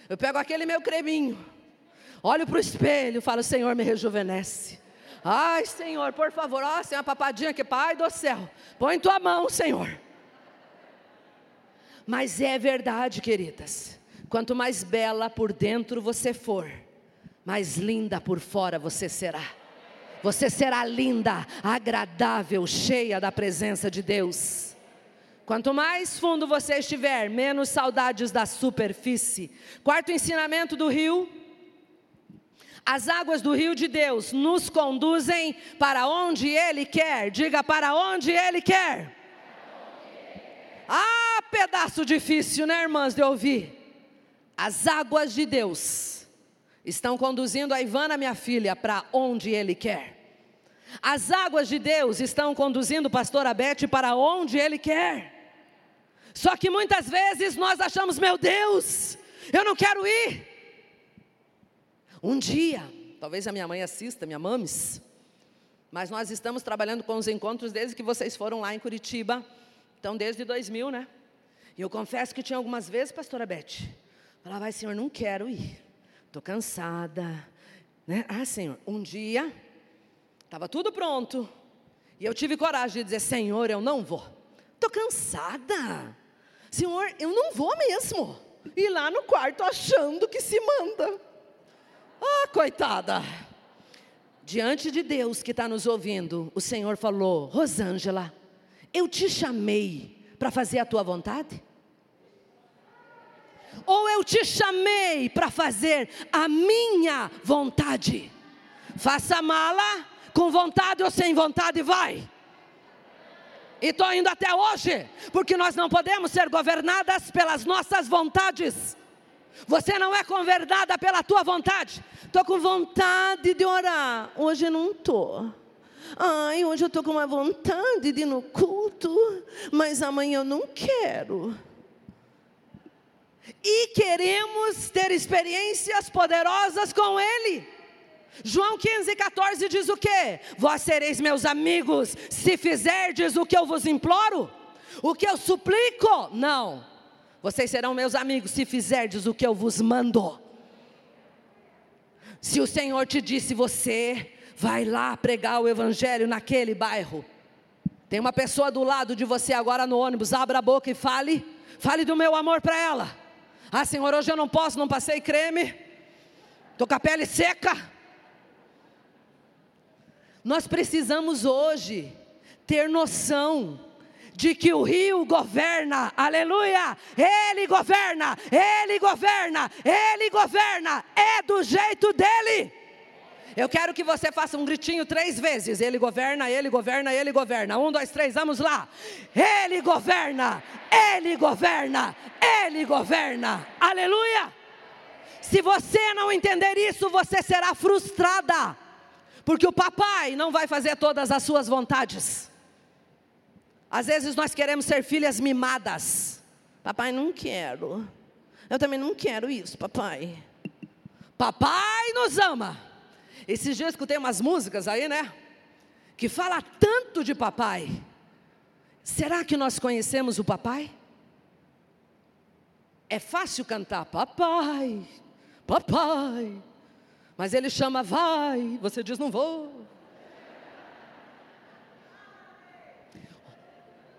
Eu pego aquele meu creminho, olho para o espelho, falo, Senhor, me rejuvenesce. Ai, Senhor, por favor, ó, sem uma papadinha aqui, Pai do céu, põe tua mão, Senhor. Mas é verdade, queridas, quanto mais bela por dentro você for, mais linda por fora você será. Você será linda, agradável, cheia da presença de Deus. Quanto mais fundo você estiver, menos saudades da superfície. Quarto ensinamento do rio. As águas do rio de Deus nos conduzem para onde Ele quer. Diga para onde Ele quer. Ah, pedaço difícil, né, irmãs, de ouvir. As águas de Deus estão conduzindo a Ivana, minha filha, para onde Ele quer. As águas de Deus estão conduzindo o pastor Abete para onde Ele quer. Só que muitas vezes nós achamos, meu Deus, eu não quero ir. Um dia, talvez a minha mãe assista, minha mames, mas nós estamos trabalhando com os encontros desde que vocês foram lá em Curitiba, então desde 2000, né? E eu confesso que tinha algumas vezes, pastora Beth, falava, Senhor, não quero ir estou cansada. Né? Ah, Senhor, um dia, estava tudo pronto, e eu tive coragem de dizer: Senhor, eu não vou, estou cansada. Senhor, eu não vou mesmo. E lá no quarto achando que se manda. Ah, coitada. Diante de Deus que está nos ouvindo, o Senhor falou: Rosângela, eu te chamei para fazer a tua vontade? Ou eu te chamei para fazer a minha vontade. Faça mala, com vontade ou sem vontade, vai. E estou indo até hoje, porque nós não podemos ser governadas pelas nossas vontades. Você não é governada pela tua vontade. Estou com vontade de orar, hoje não estou. Ai, hoje eu estou com uma vontade de ir no culto, mas amanhã eu não quero e queremos ter experiências poderosas com Ele. João 15, 14 diz o que? Vós sereis meus amigos, se fizerdes o que eu vos imploro, o que eu suplico. Não, vocês serão meus amigos, se fizerdes o que eu vos mando. Se o Senhor te disse, você vai lá pregar o Evangelho naquele bairro, tem uma pessoa do lado de você agora no ônibus, abra a boca e fale, fale do meu amor para ela. Ah, Senhor, hoje eu não posso, não passei creme, estou com a pele seca. Nós precisamos hoje ter noção de que o rio governa, aleluia, ele governa, ele governa, ele governa, é do jeito dele. Eu quero que você faça um gritinho três vezes. Ele governa, ele governa, ele governa. Um, dois, três, vamos lá. Ele governa, ele governa, ele governa. Aleluia. Se você não entender isso, você será frustrada. Porque o papai não vai fazer todas as suas vontades. Às vezes nós queremos ser filhas mimadas. Papai, não quero. Eu também não quero isso, papai. Papai nos ama. Esses dias eu escutei umas músicas aí, né? Que fala tanto de papai. Será que nós conhecemos o papai? É fácil cantar papai, papai. Mas ele chama vai, você diz não vou.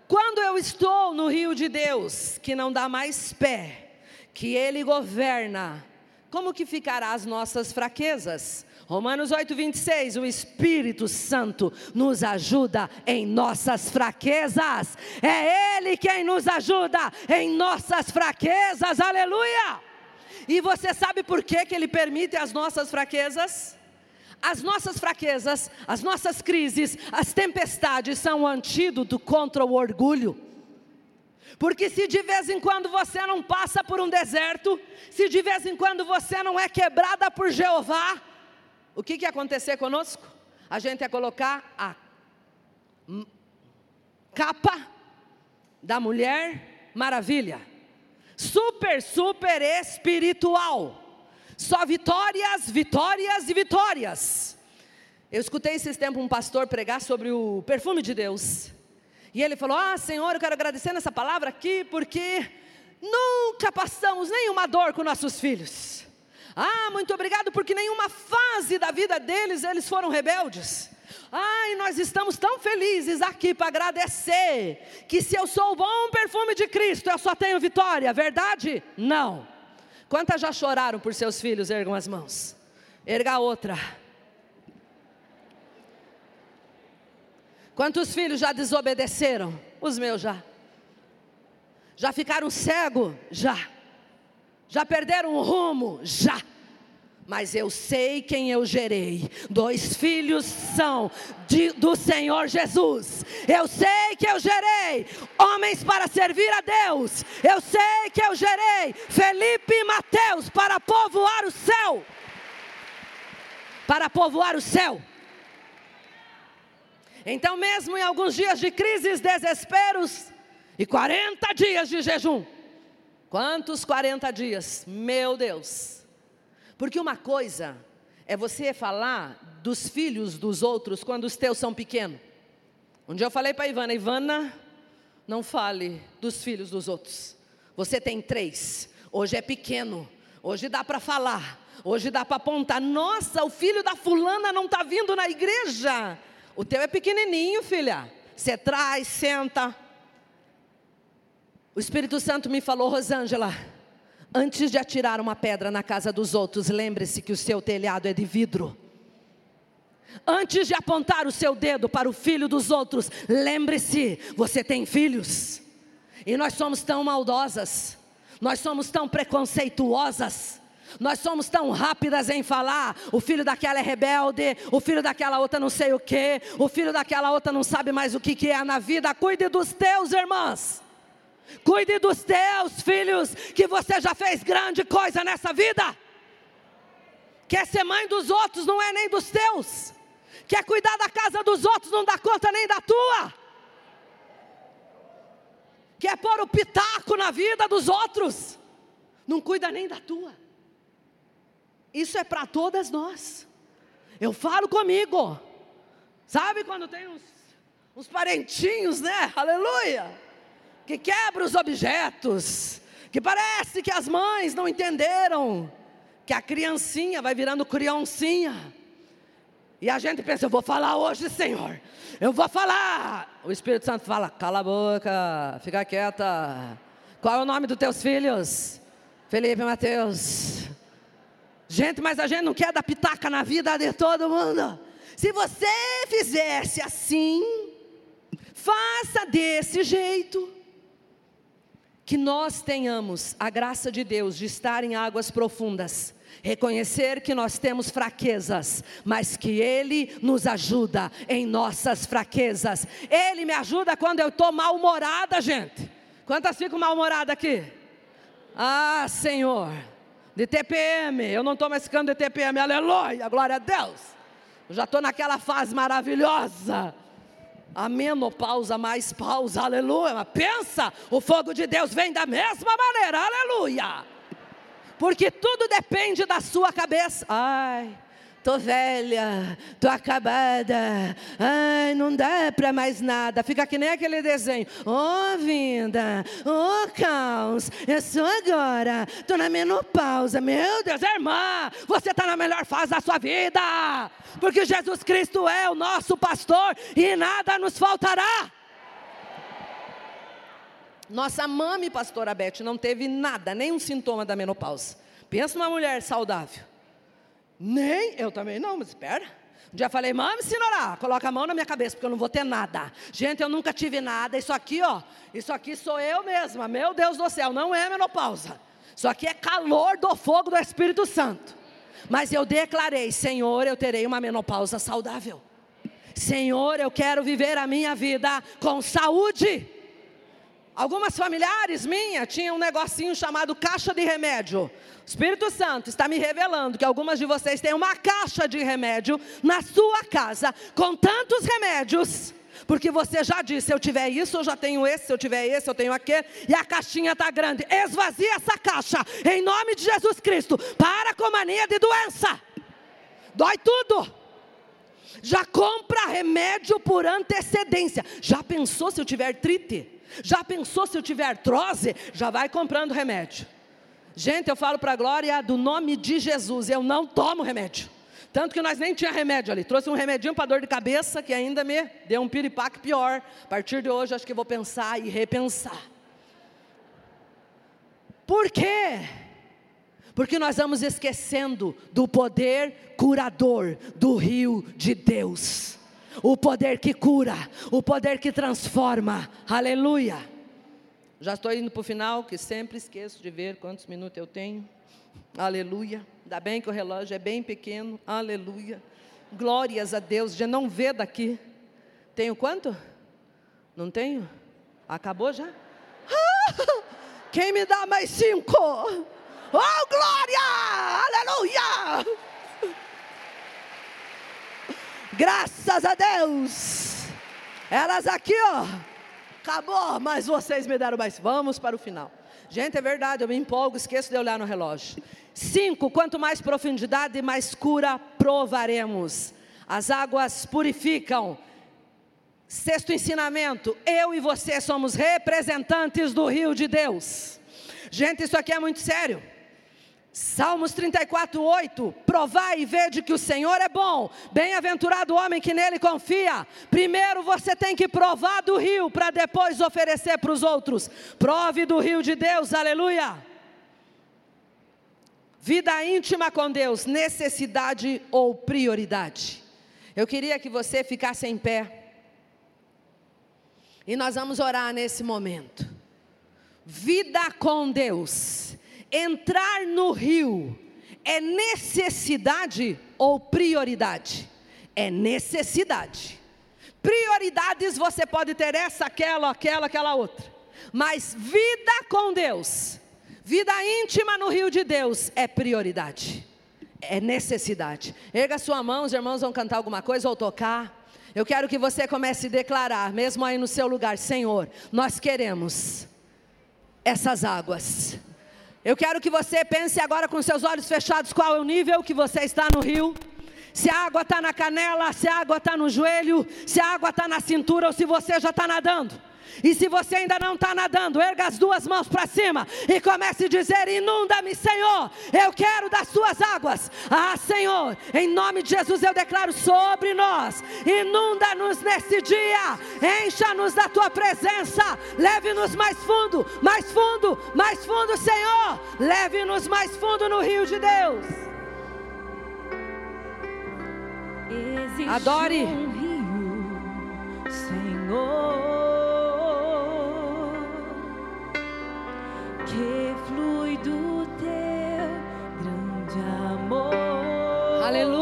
Quando eu estou no rio de Deus, que não dá mais pé, que ele governa, como que ficará as nossas fraquezas? Romanos 8, 26, o Espírito Santo nos ajuda em nossas fraquezas, é Ele quem nos ajuda em nossas fraquezas, aleluia! E você sabe por que, que Ele permite as nossas fraquezas? As nossas fraquezas, as nossas crises, as tempestades são um antídoto contra o orgulho. Porque se de vez em quando você não passa por um deserto, se de vez em quando você não é quebrada por Jeová, o que, que ia acontecer conosco? A gente ia colocar a capa da Mulher Maravilha. Super, super espiritual. Só vitórias, vitórias e vitórias. Eu escutei esses tempos um pastor pregar sobre o perfume de Deus. E ele falou: Ah, Senhor, eu quero agradecer nessa palavra aqui, porque nunca passamos nenhuma dor com nossos filhos. Ah, muito obrigado, porque nenhuma fase da vida deles eles foram rebeldes. Ai, nós estamos tão felizes aqui para agradecer que se eu sou o bom perfume de Cristo, eu só tenho vitória, verdade? Não. Quantas já choraram por seus filhos? Ergam as mãos. Erga outra. Quantos filhos já desobedeceram? Os meus já. Já ficaram cegos? Já. Já perderam o rumo? Já. Mas eu sei quem eu gerei. Dois filhos são de, do Senhor Jesus. Eu sei que eu gerei homens para servir a Deus. Eu sei que eu gerei Felipe e Mateus para povoar o céu. Para povoar o céu. Então, mesmo em alguns dias de crises, desesperos e 40 dias de jejum. Quantos 40 dias? Meu Deus. Porque uma coisa é você falar dos filhos dos outros quando os teus são pequenos. Um dia eu falei para Ivana: Ivana, não fale dos filhos dos outros. Você tem três, hoje é pequeno, hoje dá para falar, hoje dá para apontar. Nossa, o filho da fulana não está vindo na igreja. O teu é pequenininho, filha. Você traz, senta. O Espírito Santo me falou, Rosângela, antes de atirar uma pedra na casa dos outros, lembre-se que o seu telhado é de vidro. Antes de apontar o seu dedo para o filho dos outros, lembre-se, você tem filhos. E nós somos tão maldosas, nós somos tão preconceituosas, nós somos tão rápidas em falar: o filho daquela é rebelde, o filho daquela outra não sei o que, o filho daquela outra não sabe mais o que, que é na vida. Cuide dos teus, irmãs. Cuide dos teus filhos, que você já fez grande coisa nessa vida. Quer ser mãe dos outros, não é nem dos teus. Quer cuidar da casa dos outros, não dá conta nem da tua. Quer pôr o pitaco na vida dos outros, não cuida nem da tua. Isso é para todas nós. Eu falo comigo. Sabe quando tem uns, uns parentinhos, né? Aleluia! Que quebra os objetos. Que parece que as mães não entenderam. Que a criancinha vai virando criancinha. E a gente pensa, eu vou falar hoje, Senhor. Eu vou falar. O Espírito Santo fala, cala a boca, fica quieta. Qual é o nome dos teus filhos? Felipe e Mateus. Gente, mas a gente não quer dar pitaca na vida de todo mundo. Se você fizesse assim, faça desse jeito. Que nós tenhamos a graça de Deus de estar em águas profundas, reconhecer que nós temos fraquezas, mas que Ele nos ajuda em nossas fraquezas. Ele me ajuda quando eu estou mal-humorada, gente. Quantas ficam mal-humoradas aqui? Ah, Senhor de TPM. Eu não estou mais ficando de TPM, aleluia, glória a Deus. Eu já estou naquela fase maravilhosa. A menopausa mais pausa, aleluia. Mas pensa, o fogo de Deus vem da mesma maneira, aleluia. Porque tudo depende da sua cabeça. Ai, Tô velha, tô acabada, ai, não dá para mais nada. Fica que nem aquele desenho. Ô oh, vinda, ô oh, caos, é só agora, tô na menopausa. Meu Deus, irmã, você tá na melhor fase da sua vida, porque Jesus Cristo é o nosso pastor e nada nos faltará. Nossa mãe, pastora Beth, não teve nada, nenhum sintoma da menopausa. Pensa numa mulher saudável. Nem, eu também não, mas espera. Um dia falei, mãe, me orar. Coloca a mão na minha cabeça, porque eu não vou ter nada. Gente, eu nunca tive nada. Isso aqui, ó, isso aqui sou eu mesma. Meu Deus do céu, não é menopausa. Isso aqui é calor do fogo do Espírito Santo. Mas eu declarei, Senhor, eu terei uma menopausa saudável. Senhor, eu quero viver a minha vida com saúde. Algumas familiares minhas tinham um negocinho chamado caixa de remédio. O Espírito Santo está me revelando que algumas de vocês têm uma caixa de remédio na sua casa, com tantos remédios, Porque você já disse: se eu tiver isso, eu já tenho esse, se eu tiver esse, eu tenho aquele, e a caixinha está grande. Esvazia essa caixa, em nome de Jesus Cristo. Para com mania de doença. Dói tudo. Já compra remédio por antecedência. Já pensou se eu tiver trite? Já pensou se eu tiver artrose? Já vai comprando remédio. Gente, eu falo para a glória do nome de Jesus, eu não tomo remédio. Tanto que nós nem tinha remédio ali. Trouxe um remedinho para dor de cabeça que ainda me deu um piripaque pior. A partir de hoje acho que vou pensar e repensar. Por quê? Porque nós vamos esquecendo do poder curador do rio de Deus. O poder que cura, o poder que transforma. Aleluia. Já estou indo para o final, que sempre esqueço de ver quantos minutos eu tenho. Aleluia. Ainda bem que o relógio é bem pequeno. Aleluia. Glórias a Deus. Já não vê daqui. Tenho quanto? Não tenho? Acabou já? (laughs) Quem me dá mais cinco? Oh, glória! Aleluia! Graças a Deus! Elas aqui, ó. Acabou, mas vocês me deram mais. Vamos para o final. Gente, é verdade, eu me empolgo, esqueço de olhar no relógio. Cinco, quanto mais profundidade, mais cura provaremos. As águas purificam. Sexto ensinamento: eu e você somos representantes do rio de Deus. Gente, isso aqui é muito sério. Salmos 34, 8: Provai e vede que o Senhor é bom, bem-aventurado o homem que nele confia. Primeiro você tem que provar do rio, para depois oferecer para os outros. Prove do rio de Deus, aleluia. Vida íntima com Deus, necessidade ou prioridade. Eu queria que você ficasse em pé, e nós vamos orar nesse momento. Vida com Deus entrar no rio é necessidade ou prioridade? É necessidade. Prioridades você pode ter essa, aquela, aquela, aquela outra. Mas vida com Deus, vida íntima no rio de Deus é prioridade. É necessidade. Erga sua mão, os irmãos vão cantar alguma coisa ou tocar. Eu quero que você comece a declarar, mesmo aí no seu lugar, Senhor, nós queremos essas águas eu quero que você pense agora com seus olhos fechados qual é o nível que você está no rio. Se a água está na canela, se a água está no joelho, se a água está na cintura ou se você já está nadando. E se você ainda não está nadando, erga as duas mãos para cima e comece a dizer: Inunda-me, Senhor, eu quero das suas águas. Ah, Senhor, em nome de Jesus eu declaro sobre nós: inunda-nos nesse dia, encha-nos da tua presença, leve-nos mais fundo, mais fundo, mais fundo, Senhor, leve-nos mais fundo no rio de Deus. Adore. Um rio, Senhor. Que do teu grande amor. Aleluia.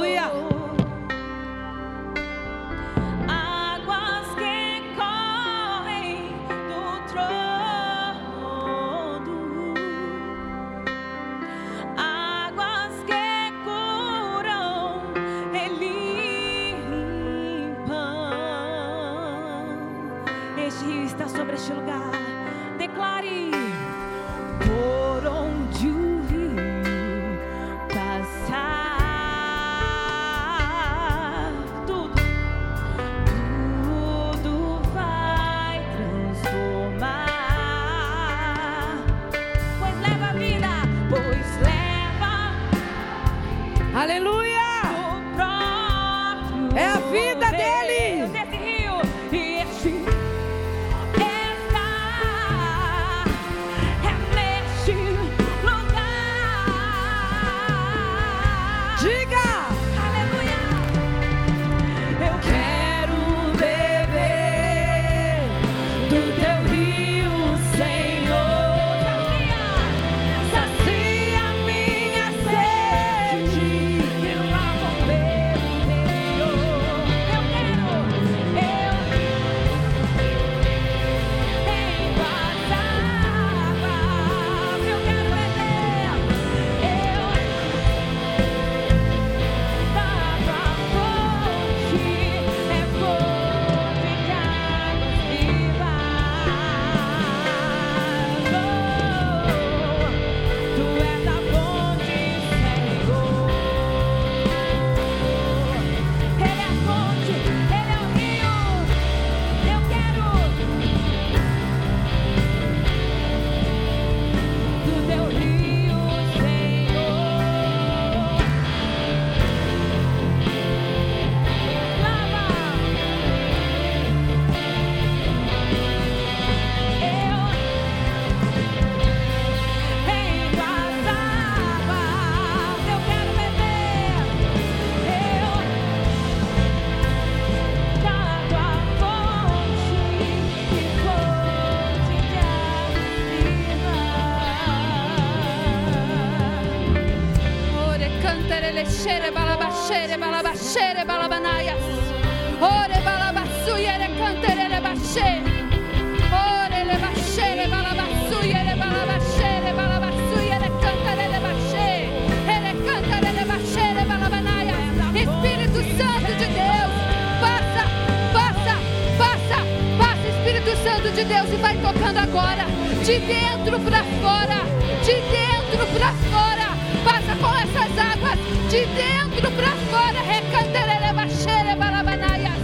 De dentro para fora, de dentro para fora. Passa com essas águas, de dentro para fora. Recanterere baxere, balabanaias.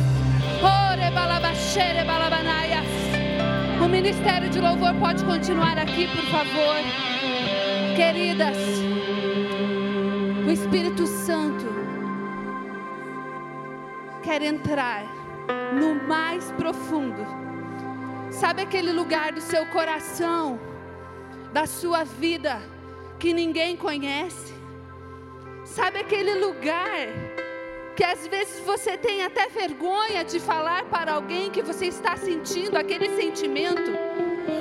Ore balabaxere, balabanaias. O ministério de louvor pode continuar aqui, por favor. Queridas, o Espírito Santo quer entrar no mais profundo. Sabe aquele lugar do seu coração, da sua vida, que ninguém conhece? Sabe aquele lugar que às vezes você tem até vergonha de falar para alguém que você está sentindo aquele sentimento?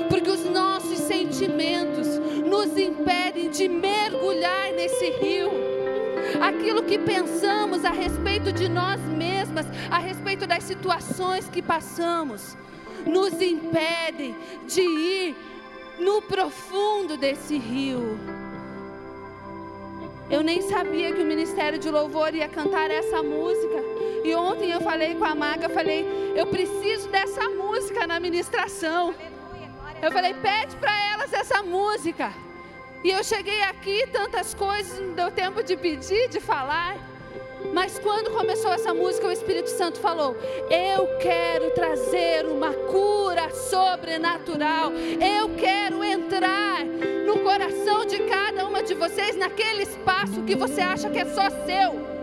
Porque os nossos sentimentos nos impedem de mergulhar nesse rio aquilo que pensamos a respeito de nós mesmas, a respeito das situações que passamos, nos impedem de ir no profundo desse rio. Eu nem sabia que o Ministério de Louvor ia cantar essa música. E ontem eu falei com a Maga, falei, eu preciso dessa música na ministração. Eu falei, pede para elas essa música. E eu cheguei aqui, tantas coisas, não deu tempo de pedir, de falar. Mas quando começou essa música, o Espírito Santo falou: Eu quero trazer uma cura sobrenatural. Eu quero entrar no coração de cada uma de vocês, naquele espaço que você acha que é só seu.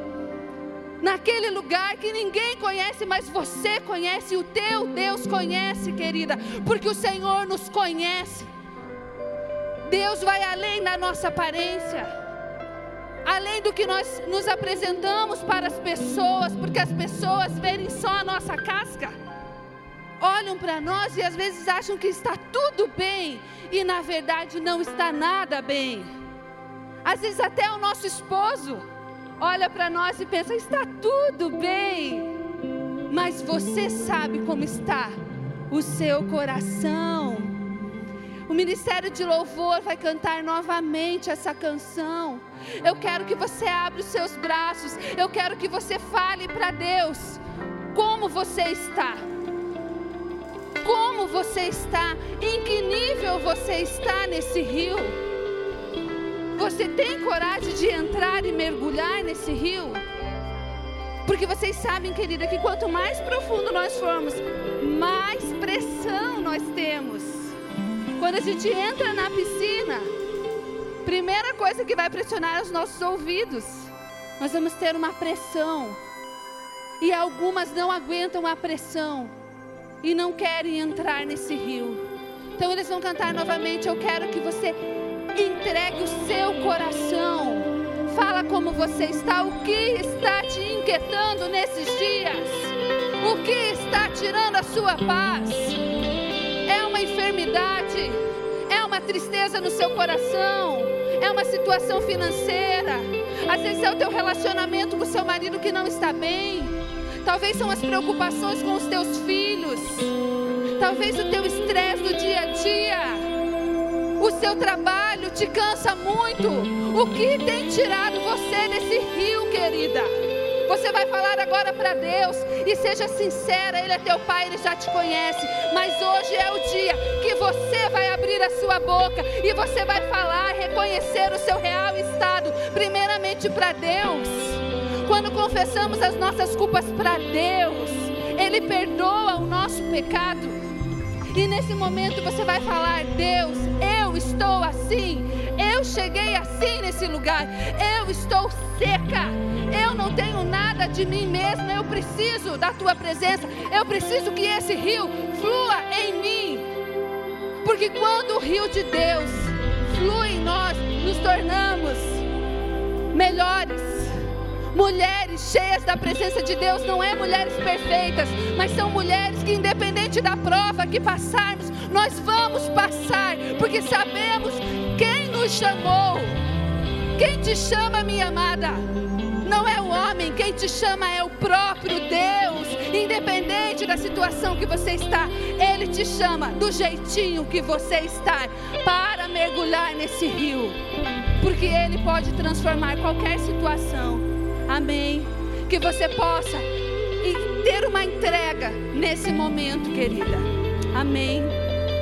Naquele lugar que ninguém conhece, mas você conhece, o teu Deus conhece, querida, porque o Senhor nos conhece. Deus vai além da nossa aparência, além do que nós nos apresentamos para as pessoas, porque as pessoas verem só a nossa casca, olham para nós e às vezes acham que está tudo bem e na verdade não está nada bem. Às vezes até o nosso esposo olha para nós e pensa: está tudo bem, mas você sabe como está o seu coração. O ministério de louvor vai cantar novamente essa canção. Eu quero que você abra os seus braços. Eu quero que você fale para Deus como você está. Como você está? Em que nível você está nesse rio? Você tem coragem de entrar e mergulhar nesse rio? Porque vocês sabem, querida, que quanto mais profundo nós formos, mais pressão nós temos. Quando a gente entra na piscina, primeira coisa que vai pressionar os nossos ouvidos, nós vamos ter uma pressão. E algumas não aguentam a pressão e não querem entrar nesse rio. Então eles vão cantar novamente. Eu quero que você entregue o seu coração. Fala como você está, o que está te inquietando nesses dias, o que está tirando a sua paz. Tristeza no seu coração, é uma situação financeira. Às vezes é o teu relacionamento com o seu marido que não está bem. Talvez são as preocupações com os teus filhos. Talvez o teu estresse do dia a dia. O seu trabalho te cansa muito. O que tem tirado você desse rio, querida? Você vai falar agora para Deus e seja sincera, Ele é teu Pai, Ele já te conhece. Mas hoje é o dia que você vai abrir a sua boca e você vai falar, reconhecer o seu real estado, primeiramente para Deus. Quando confessamos as nossas culpas para Deus, Ele perdoa o nosso pecado. E nesse momento você vai falar: Deus, eu estou assim, cheguei assim nesse lugar, eu estou seca, eu não tenho nada de mim mesma, eu preciso da tua presença, eu preciso que esse rio flua em mim. Porque quando o rio de Deus flui em nós, nos tornamos melhores. Mulheres cheias da presença de Deus não é mulheres perfeitas, mas são mulheres que, independente da prova que passarmos, nós vamos passar, porque sabemos quem nos chamou. Quem te chama, minha amada? Não é o homem, quem te chama é o próprio Deus. Independente da situação que você está, Ele te chama do jeitinho que você está para mergulhar nesse rio, porque Ele pode transformar qualquer situação. Amém. Que você possa ter uma entrega nesse momento, querida. Amém.